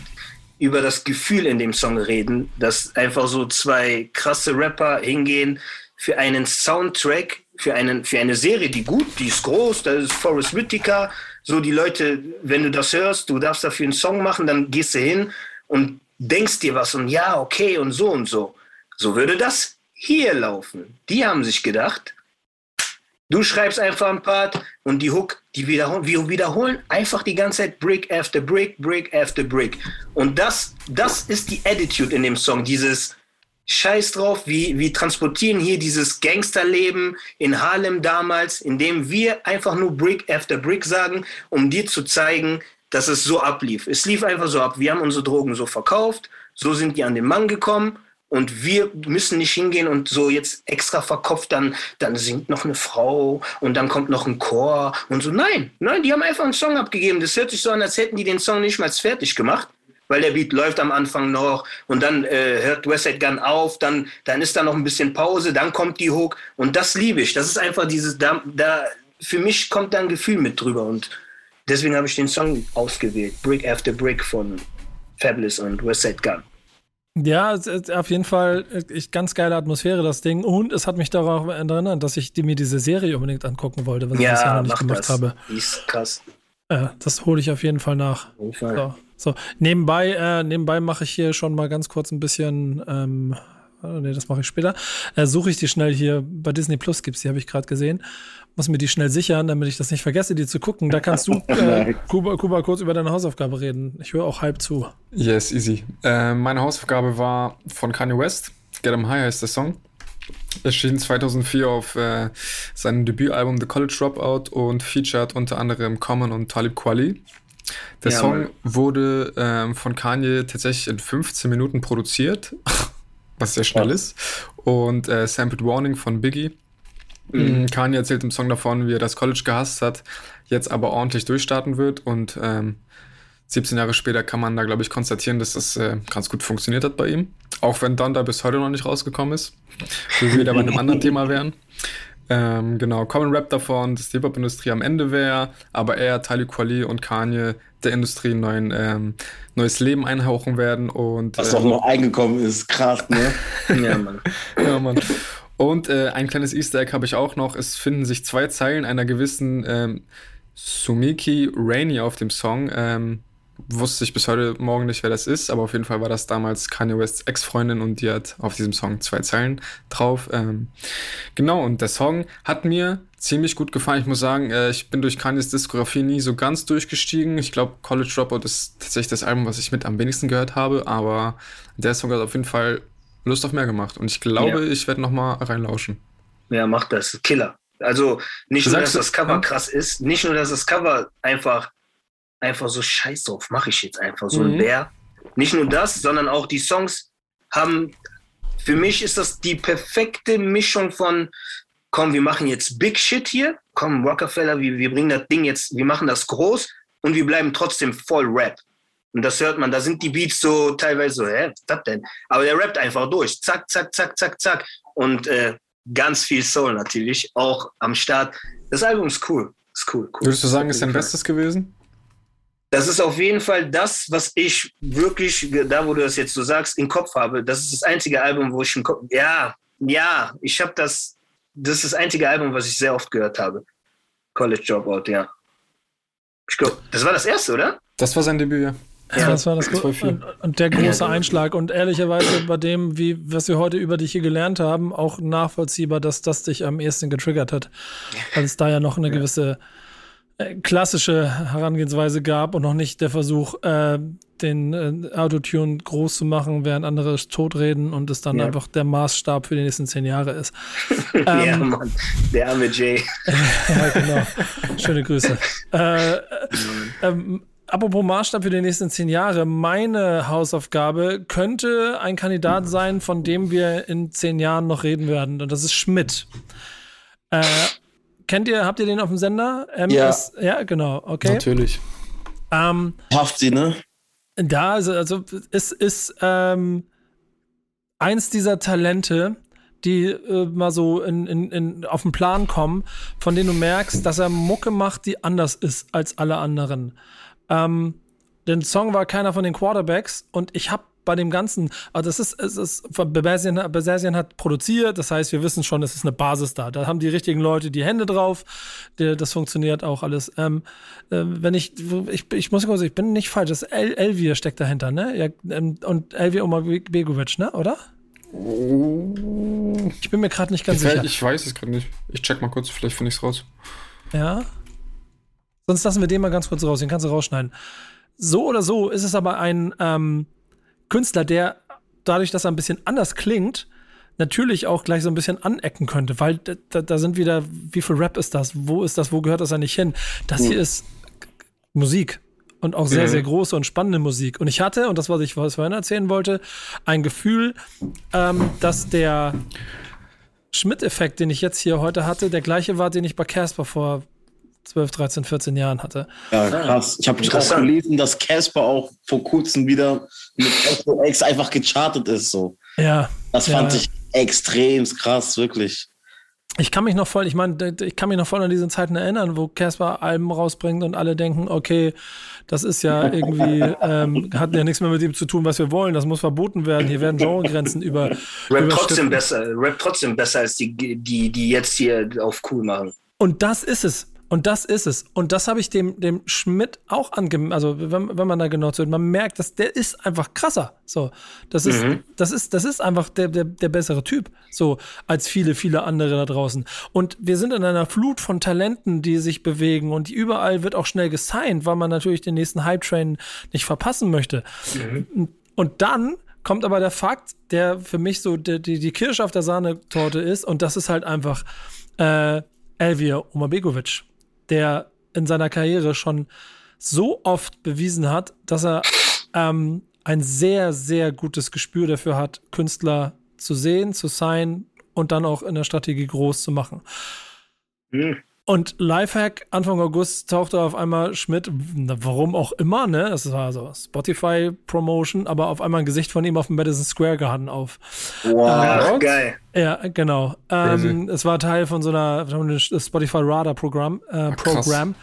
[SPEAKER 5] über das Gefühl in dem Song reden, dass einfach so zwei krasse Rapper hingehen für einen Soundtrack, für, einen, für eine Serie, die gut, die ist groß, da ist Forrest Whitaker, so die Leute, wenn du das hörst, du darfst dafür einen Song machen, dann gehst du hin und denkst dir was und ja, okay und so und so. So würde das hier laufen. Die haben sich gedacht, du schreibst einfach ein Part und die Hook, die wiederholen, wir wiederholen einfach die ganze Zeit Brick after Brick, Brick after Brick. Und das, das ist die Attitude in dem Song, dieses Scheiß drauf, wie wir transportieren hier dieses Gangsterleben in Harlem damals, indem wir einfach nur Brick after Brick sagen, um dir zu zeigen, dass es so ablief. Es lief einfach so ab. Wir haben unsere Drogen so verkauft, so sind die an den Mann gekommen und wir müssen nicht hingehen und so jetzt extra verkopft, dann, dann singt noch eine Frau und dann kommt noch ein Chor und so. Nein, nein, die haben einfach einen Song abgegeben. Das hört sich so an, als hätten die den Song nicht mal fertig gemacht, weil der Beat läuft am Anfang noch und dann äh, hört Westside Gun auf, dann, dann ist da noch ein bisschen Pause, dann kommt die Hook und das liebe ich. Das ist einfach dieses, da, da für mich kommt da ein Gefühl mit drüber und deswegen habe ich den Song ausgewählt, Brick After Brick von Fabulous und West Side Gun.
[SPEAKER 3] Ja, auf jeden Fall ich, ganz geile Atmosphäre, das Ding. Und es hat mich darauf erinnert, dass ich mir diese Serie unbedingt angucken wollte, was ja, ich bisher noch nicht gemacht
[SPEAKER 5] das.
[SPEAKER 3] habe.
[SPEAKER 5] Die ist krass.
[SPEAKER 3] Äh, das hole ich auf jeden Fall nach. Fall. So, so. Nebenbei, äh, nebenbei mache ich hier schon mal ganz kurz ein bisschen ähm, Nee, das mache ich später. Äh, Suche ich die schnell hier bei Disney Plus gibt's, die habe ich gerade gesehen. Muss mir die schnell sichern, damit ich das nicht vergesse, die zu gucken. Da kannst du, äh, Kuba, Kuba, kurz über deine Hausaufgabe reden. Ich höre auch halb zu.
[SPEAKER 4] Yes, easy. Äh, meine Hausaufgabe war von Kanye West. Get 'em High heißt der Song. Erschien 2004 auf äh, seinem Debütalbum The College Dropout und featured unter anderem Common und Talib Kweli. Der ja, Song wurde ähm, von Kanye tatsächlich in 15 Minuten produziert was sehr schnell ja. ist. Und äh, Sampled Warning von Biggie. Mhm. Kanye erzählt im Song davon, wie er das College gehasst hat, jetzt aber ordentlich durchstarten wird. Und ähm, 17 Jahre später kann man da, glaube ich, konstatieren, dass das äh, ganz gut funktioniert hat bei ihm. Auch wenn Donda bis heute noch nicht rausgekommen ist. Wo wir wieder bei einem anderen Thema wären. Ähm, genau, Common Rap davon, dass die Hip-Hop-Industrie am Ende wäre, aber er, Talib Kweli und Kanye der Industrie ein neuen, ähm, neues Leben einhauchen werden. Und,
[SPEAKER 6] Was ähm, noch eingekommen ist, krass, ne?
[SPEAKER 5] ja, Mann.
[SPEAKER 4] ja, Mann. Und äh, ein kleines Easter Egg habe ich auch noch. Es finden sich zwei Zeilen einer gewissen ähm, Sumiki Rainey auf dem Song. Wusste ich bis heute Morgen nicht, wer das ist, aber auf jeden Fall war das damals Kanye Wests Ex-Freundin und die hat auf diesem Song zwei Zeilen drauf. Ähm, genau, und der Song hat mir ziemlich gut gefallen. Ich muss sagen, äh, ich bin durch Kanyes Diskografie nie so ganz durchgestiegen. Ich glaube, College Dropout ist tatsächlich das Album, was ich mit am wenigsten gehört habe, aber der Song hat auf jeden Fall Lust auf mehr gemacht und ich glaube, ja. ich werde nochmal reinlauschen.
[SPEAKER 5] Ja, macht das. Killer. Also nicht nur, dass das Cover ja? krass ist, nicht nur, dass das Cover einfach einfach so scheiß drauf, mache ich jetzt einfach so mhm. ein Bär. Nicht nur das, sondern auch die Songs haben, für mich ist das die perfekte Mischung von, komm, wir machen jetzt Big Shit hier, komm, Rockefeller, wir, wir bringen das Ding jetzt, wir machen das groß und wir bleiben trotzdem voll Rap. Und das hört man, da sind die Beats so teilweise so, hä, was ist das denn? Aber der rappt einfach durch, zack, zack, zack, zack, zack. Und äh, ganz viel Soul natürlich, auch am Start. Das Album ist cool, ist cool. cool.
[SPEAKER 4] Würdest du sagen, ist dein Bestes gewesen?
[SPEAKER 5] Das ist auf jeden Fall das, was ich wirklich, da wo du das jetzt so sagst, im Kopf habe. Das ist das einzige Album, wo ich im Kopf, ja, ja, ich habe das, das ist das einzige Album, was ich sehr oft gehört habe. College Dropout, ja. Ich glaub, das war das erste, oder?
[SPEAKER 4] Das war sein Debüt, ja.
[SPEAKER 3] Ja, das war das und, und der große Einschlag und ehrlicherweise bei dem, wie was wir heute über dich hier gelernt haben, auch nachvollziehbar, dass das dich am ehesten getriggert hat, weil es da ja noch eine gewisse klassische Herangehensweise gab und noch nicht der Versuch, äh, den äh, Autotune groß zu machen, während andere totreden und es dann ja. einfach der Maßstab für die nächsten zehn Jahre ist.
[SPEAKER 5] ähm, ja, Mann, der arme Jay.
[SPEAKER 3] ja, genau. Schöne Grüße. Äh, ähm, apropos Maßstab für die nächsten zehn Jahre, meine Hausaufgabe könnte ein Kandidat sein, von dem wir in zehn Jahren noch reden werden. Und das ist Schmidt. Äh, kennt ihr, habt ihr den auf dem Sender?
[SPEAKER 6] MS,
[SPEAKER 3] ja. ja, genau, okay.
[SPEAKER 6] Natürlich.
[SPEAKER 3] Ähm,
[SPEAKER 6] Haft sie, ne?
[SPEAKER 3] Da, also, also es ist ähm, eins dieser Talente, die äh, mal so in, in, in, auf den Plan kommen, von denen du merkst, dass er Mucke macht, die anders ist als alle anderen. Ähm, der Song war keiner von den Quarterbacks und ich habe bei dem Ganzen, also das ist, es ist, Besersian hat produziert, das heißt, wir wissen schon, es ist eine Basis da. Da haben die richtigen Leute die Hände drauf, die, das funktioniert auch alles. Ähm, äh, wenn ich, ich, ich muss kurz, ich bin nicht falsch, das El Elvir steckt dahinter, ne? Ja, ähm, und Elvir Omar Begovic, ne, oder? Ich bin mir gerade nicht ganz
[SPEAKER 4] ich,
[SPEAKER 3] sicher.
[SPEAKER 4] Ich weiß es gerade nicht. Ich check mal kurz, vielleicht finde ich es raus.
[SPEAKER 3] Ja. Sonst lassen wir den mal ganz kurz raus, den kannst du rausschneiden. So oder so ist es aber ein ähm, Künstler, der dadurch, dass er ein bisschen anders klingt, natürlich auch gleich so ein bisschen anecken könnte, weil da, da sind wieder, wie viel Rap ist das? Wo ist das? Wo gehört das eigentlich hin? Das hier ist Musik und auch sehr, mhm. sehr große und spannende Musik. Und ich hatte, und das, was ich vorhin erzählen wollte, ein Gefühl, ähm, dass der Schmidt-Effekt, den ich jetzt hier heute hatte, der gleiche war, den ich bei Casper vor 12, 13, 14 Jahren hatte.
[SPEAKER 6] Ja, krass. Ich habe auch gelesen, dass Casper auch vor kurzem wieder mit SOX einfach gechartet ist. So.
[SPEAKER 3] Ja.
[SPEAKER 6] Das fand ja. ich extrem krass, wirklich.
[SPEAKER 3] Ich kann mich noch voll, ich meine, ich kann mich noch voll an diese Zeiten erinnern, wo Casper Alben rausbringt und alle denken, okay, das ist ja irgendwie, ähm, hat ja nichts mehr mit dem zu tun, was wir wollen. Das muss verboten werden. Hier werden Genregrenzen über.
[SPEAKER 5] Rap trotzdem besser, Rap trotzdem besser als die, die, die jetzt hier auf cool machen.
[SPEAKER 3] Und das ist es. Und das ist es. Und das habe ich dem, dem Schmidt auch angemerkt. Also, wenn, wenn man da genau zuhört, man merkt, dass der ist einfach krasser. So, das ist, mhm. das ist, das ist einfach der, der, der bessere Typ. So, als viele, viele andere da draußen. Und wir sind in einer Flut von Talenten, die sich bewegen und überall wird auch schnell gesigned, weil man natürlich den nächsten Hype-Train nicht verpassen möchte. Mhm. Und dann kommt aber der Fakt, der für mich so die, die, die Kirsche auf der Sahnetorte ist, und das ist halt einfach, äh, Elvir Omabegovic der in seiner Karriere schon so oft bewiesen hat, dass er ähm, ein sehr, sehr gutes Gespür dafür hat, Künstler zu sehen, zu sein und dann auch in der Strategie groß zu machen. Mhm. Und Lifehack, Anfang August tauchte auf einmal Schmidt, warum auch immer, ne? Das war so Spotify-Promotion, aber auf einmal ein Gesicht von ihm auf dem Madison Square Garden auf.
[SPEAKER 5] Wow, äh, geil.
[SPEAKER 3] Ja, genau. Ähm, es war Teil von so einer Spotify Radar-Programm. Äh, Programm.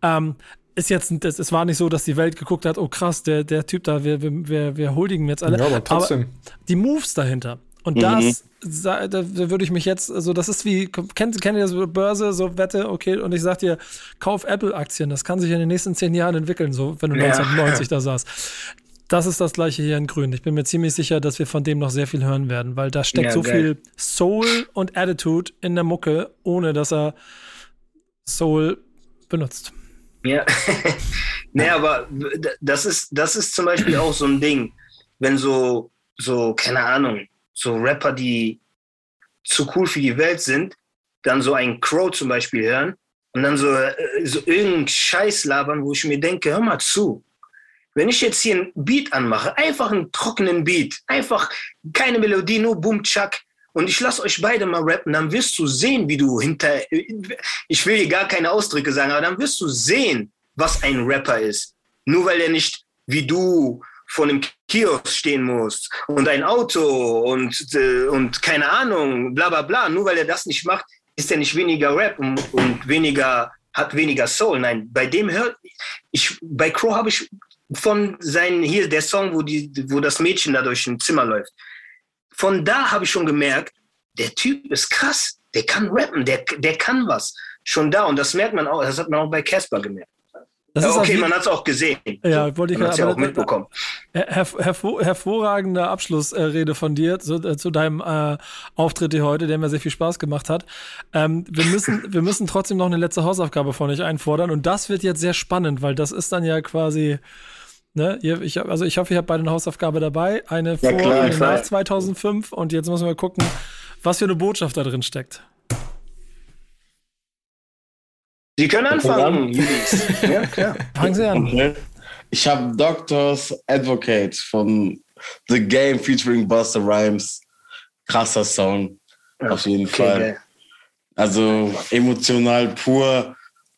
[SPEAKER 3] Ähm, ist jetzt, es, es war nicht so, dass die Welt geguckt hat, oh krass, der, der Typ da, wir, wir, wir huldigen jetzt alle.
[SPEAKER 4] Ja, aber trotzdem. Aber
[SPEAKER 3] die Moves dahinter. Und mhm. das, da, da würde ich mich jetzt, also das ist wie, kennt, kennt ihr das Börse, so Wette, okay, und ich sag dir, kauf Apple-Aktien, das kann sich in den nächsten zehn Jahren entwickeln, so wenn du ja. 1990 da saß. Das ist das gleiche hier in Grün. Ich bin mir ziemlich sicher, dass wir von dem noch sehr viel hören werden, weil da steckt ja, so geil. viel Soul und Attitude in der Mucke, ohne dass er Soul benutzt.
[SPEAKER 5] Ja, nee, aber das ist, das ist zum Beispiel auch so ein Ding, wenn so, so, keine Ahnung, so Rapper, die zu cool für die Welt sind, dann so einen Crow zum Beispiel hören und dann so, äh, so irgendeinen Scheiß labern, wo ich mir denke, hör mal zu. Wenn ich jetzt hier einen Beat anmache, einfach einen trockenen Beat, einfach keine Melodie, nur Boom, Chuck, und ich lasse euch beide mal rappen, dann wirst du sehen, wie du hinter, ich will hier gar keine Ausdrücke sagen, aber dann wirst du sehen, was ein Rapper ist. Nur weil er nicht wie du vor einem Kiosk stehen muss und ein Auto und, äh, und keine Ahnung, bla bla bla. Nur weil er das nicht macht, ist er nicht weniger Rap und, und weniger, hat weniger Soul. Nein, bei dem hört ich, bei Crow habe ich von seinen, hier der Song, wo, die, wo das Mädchen da durch ein Zimmer läuft. Von da habe ich schon gemerkt, der Typ ist krass, der kann rappen, der, der kann was. Schon da. Und das merkt man auch, das hat man auch bei Casper gemerkt. Das ja, okay, man hat es auch gesehen.
[SPEAKER 3] Ja, wollte ich
[SPEAKER 5] man ja auch mitbekommen.
[SPEAKER 3] Her hervor hervorragende Abschlussrede von dir zu, äh, zu deinem äh, Auftritt hier heute, der mir sehr viel Spaß gemacht hat. Ähm, wir, müssen, wir müssen trotzdem noch eine letzte Hausaufgabe von euch einfordern und das wird jetzt sehr spannend, weil das ist dann ja quasi. Ne, ihr, ich, also ich hoffe, ihr habt beide eine Hausaufgabe dabei. Eine ja, vor klar, und nach 2005 und jetzt müssen wir gucken, was für eine Botschaft da drin steckt.
[SPEAKER 5] Sie können anfangen, ja, klar.
[SPEAKER 3] Fangen Sie an. Okay.
[SPEAKER 6] Ich habe Doctors Advocate von The Game featuring Buster Rhymes. Krasser Song. Ja, auf jeden okay, Fall. Geil. Also emotional pur.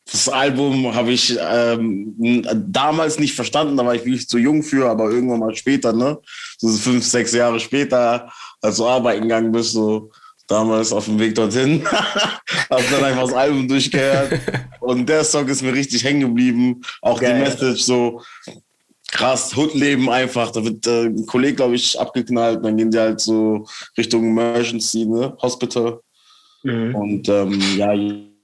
[SPEAKER 6] Das Album habe ich ähm, damals nicht verstanden, da war ich wirklich zu jung für, aber irgendwann mal später, ne? So fünf, sechs Jahre später, als du arbeiten gegangen bist, so damals auf dem Weg dorthin. hab dann einfach das Album durchgehört. Und der Song ist mir richtig hängen geblieben. Auch Geil. die Message so, krass, Hundleben einfach. Da wird äh, ein Kollege, glaube ich, abgeknallt. Dann gehen die halt so Richtung Emergency, ne? Hospital. Mhm. Und ähm, ja,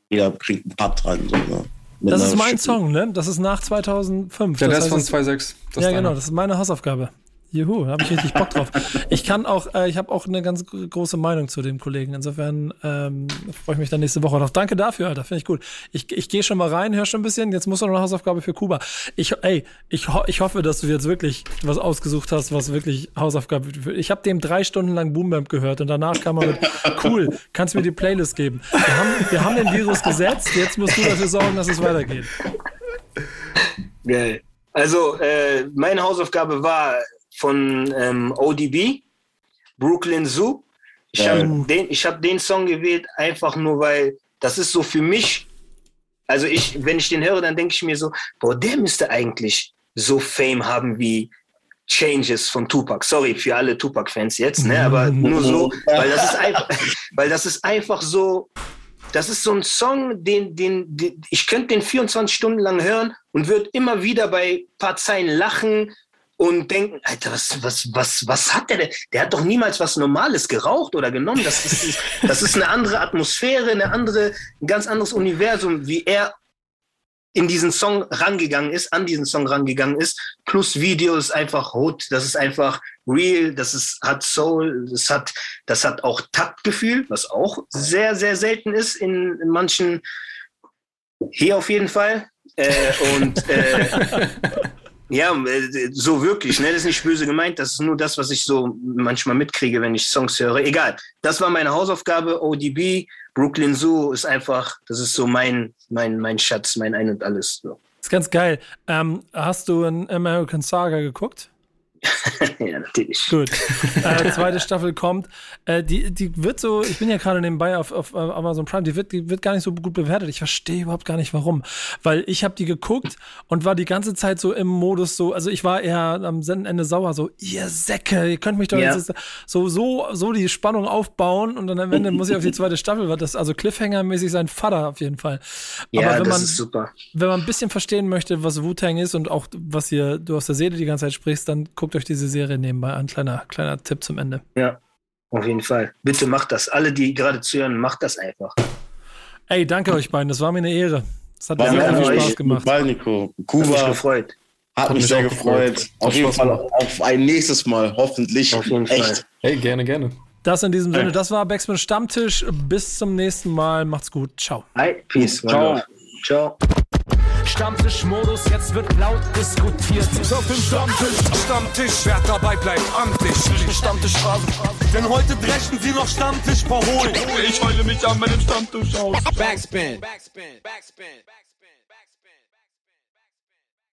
[SPEAKER 6] jeder kriegt einen Part rein. So, ne?
[SPEAKER 3] Das ist mein Song, ne? Das ist nach 2005.
[SPEAKER 4] Ja,
[SPEAKER 3] der
[SPEAKER 4] ist von 2.6.
[SPEAKER 3] Ja, genau, das ist meine Hausaufgabe. Juhu, habe ich richtig Bock drauf. Ich kann auch, äh, ich habe auch eine ganz große Meinung zu dem Kollegen. Insofern ähm, freue ich mich dann nächste Woche drauf. Danke dafür, Alter. Finde ich gut. Ich, ich gehe schon mal rein, hör schon ein bisschen. Jetzt muss noch eine Hausaufgabe für Kuba. Ich, ey, ich, ho ich hoffe, dass du jetzt wirklich was ausgesucht hast, was wirklich Hausaufgabe für. Ich habe dem drei Stunden lang Boombamp gehört und danach kam er mit, cool, kannst du mir die Playlist geben. Wir haben, wir haben den Virus gesetzt, jetzt musst du dafür sorgen, dass es weitergeht.
[SPEAKER 5] Geil. Also, äh, meine Hausaufgabe war von ähm, ODB, Brooklyn Zoo. Ich habe den, hab den Song gewählt, einfach nur weil das ist so für mich. Also ich, wenn ich den höre, dann denke ich mir so, boah, der müsste eigentlich so Fame haben wie Changes von Tupac. Sorry für alle Tupac-Fans jetzt, ne? Aber nur so, weil das ist einfach, weil das ist einfach so. Das ist so ein Song, den, den, den ich könnte den 24 Stunden lang hören und würde immer wieder bei paar Zeilen lachen und denken, Alter, was, was, was, was hat der denn? Der hat doch niemals was Normales geraucht oder genommen. Das ist, das ist eine andere Atmosphäre, eine andere, ein ganz anderes Universum, wie er in diesen Song rangegangen ist, an diesen Song rangegangen ist. Plus Video ist einfach Hood, das ist einfach real, das ist, hat Soul, das hat, das hat auch Taktgefühl, was auch sehr, sehr selten ist in, in manchen, hier auf jeden Fall. Äh, und äh, Ja, äh, so wirklich. Ne? Das ist nicht böse gemeint. Das ist nur das, was ich so manchmal mitkriege, wenn ich Songs höre. Egal. Das war meine Hausaufgabe. ODB, Brooklyn Zoo ist einfach, das ist so mein, mein, mein Schatz, mein Ein und Alles. So.
[SPEAKER 3] Das ist ganz geil. Ähm, hast du ein American Saga geguckt?
[SPEAKER 5] ja, natürlich.
[SPEAKER 3] Gut. Äh, zweite Staffel kommt. Äh, die, die wird so, ich bin ja gerade nebenbei auf, auf Amazon Prime, die wird, die wird gar nicht so gut bewertet. Ich verstehe überhaupt gar nicht warum. Weil ich habe die geguckt und war die ganze Zeit so im Modus so, also ich war eher am Ende sauer, so, ihr Säcke, ihr könnt mich doch ja. jetzt so, so, so die Spannung aufbauen und dann am Ende muss ich auf die zweite Staffel, weil das also Cliffhanger-mäßig sein Vater auf jeden Fall.
[SPEAKER 5] Ja, Aber wenn man, super.
[SPEAKER 3] Wenn man ein bisschen verstehen möchte, was Wu-Tang ist und auch was hier du aus der Seele die ganze Zeit sprichst, dann guckt euch diese Serie nebenbei an. Kleiner, kleiner Tipp zum Ende.
[SPEAKER 5] Ja, auf jeden Fall. Bitte macht das. Alle, die gerade zuhören, macht das einfach.
[SPEAKER 3] Ey, danke euch beiden. Das war mir eine Ehre. Das hat mir sehr viel Spaß gemacht.
[SPEAKER 6] Ball, Nico. Kuba. Hat mich gefreut. Hat, mich sehr gefreut. gefreut. Auf jeden Fall auf ein nächstes Mal, hoffentlich.
[SPEAKER 4] Auf jeden Echt. Fall. Hey, gerne, gerne.
[SPEAKER 3] Das in diesem Sinne, das war Backspin Stammtisch. Bis zum nächsten Mal. Macht's gut. Ciao.
[SPEAKER 5] Hi, peace. Ciao. Ciao.
[SPEAKER 1] Stammtischmodus, jetzt wird laut diskutiert.
[SPEAKER 2] Ist auf dem Stammtisch, Stammtisch, wer dabei bleibt am Tisch. Stammtischphase, denn heute brechen sie noch Stammtisch verholen. Ich heule mich an meinem Stammtisch aus. Backspin. Backspin. Backspin. Backspin.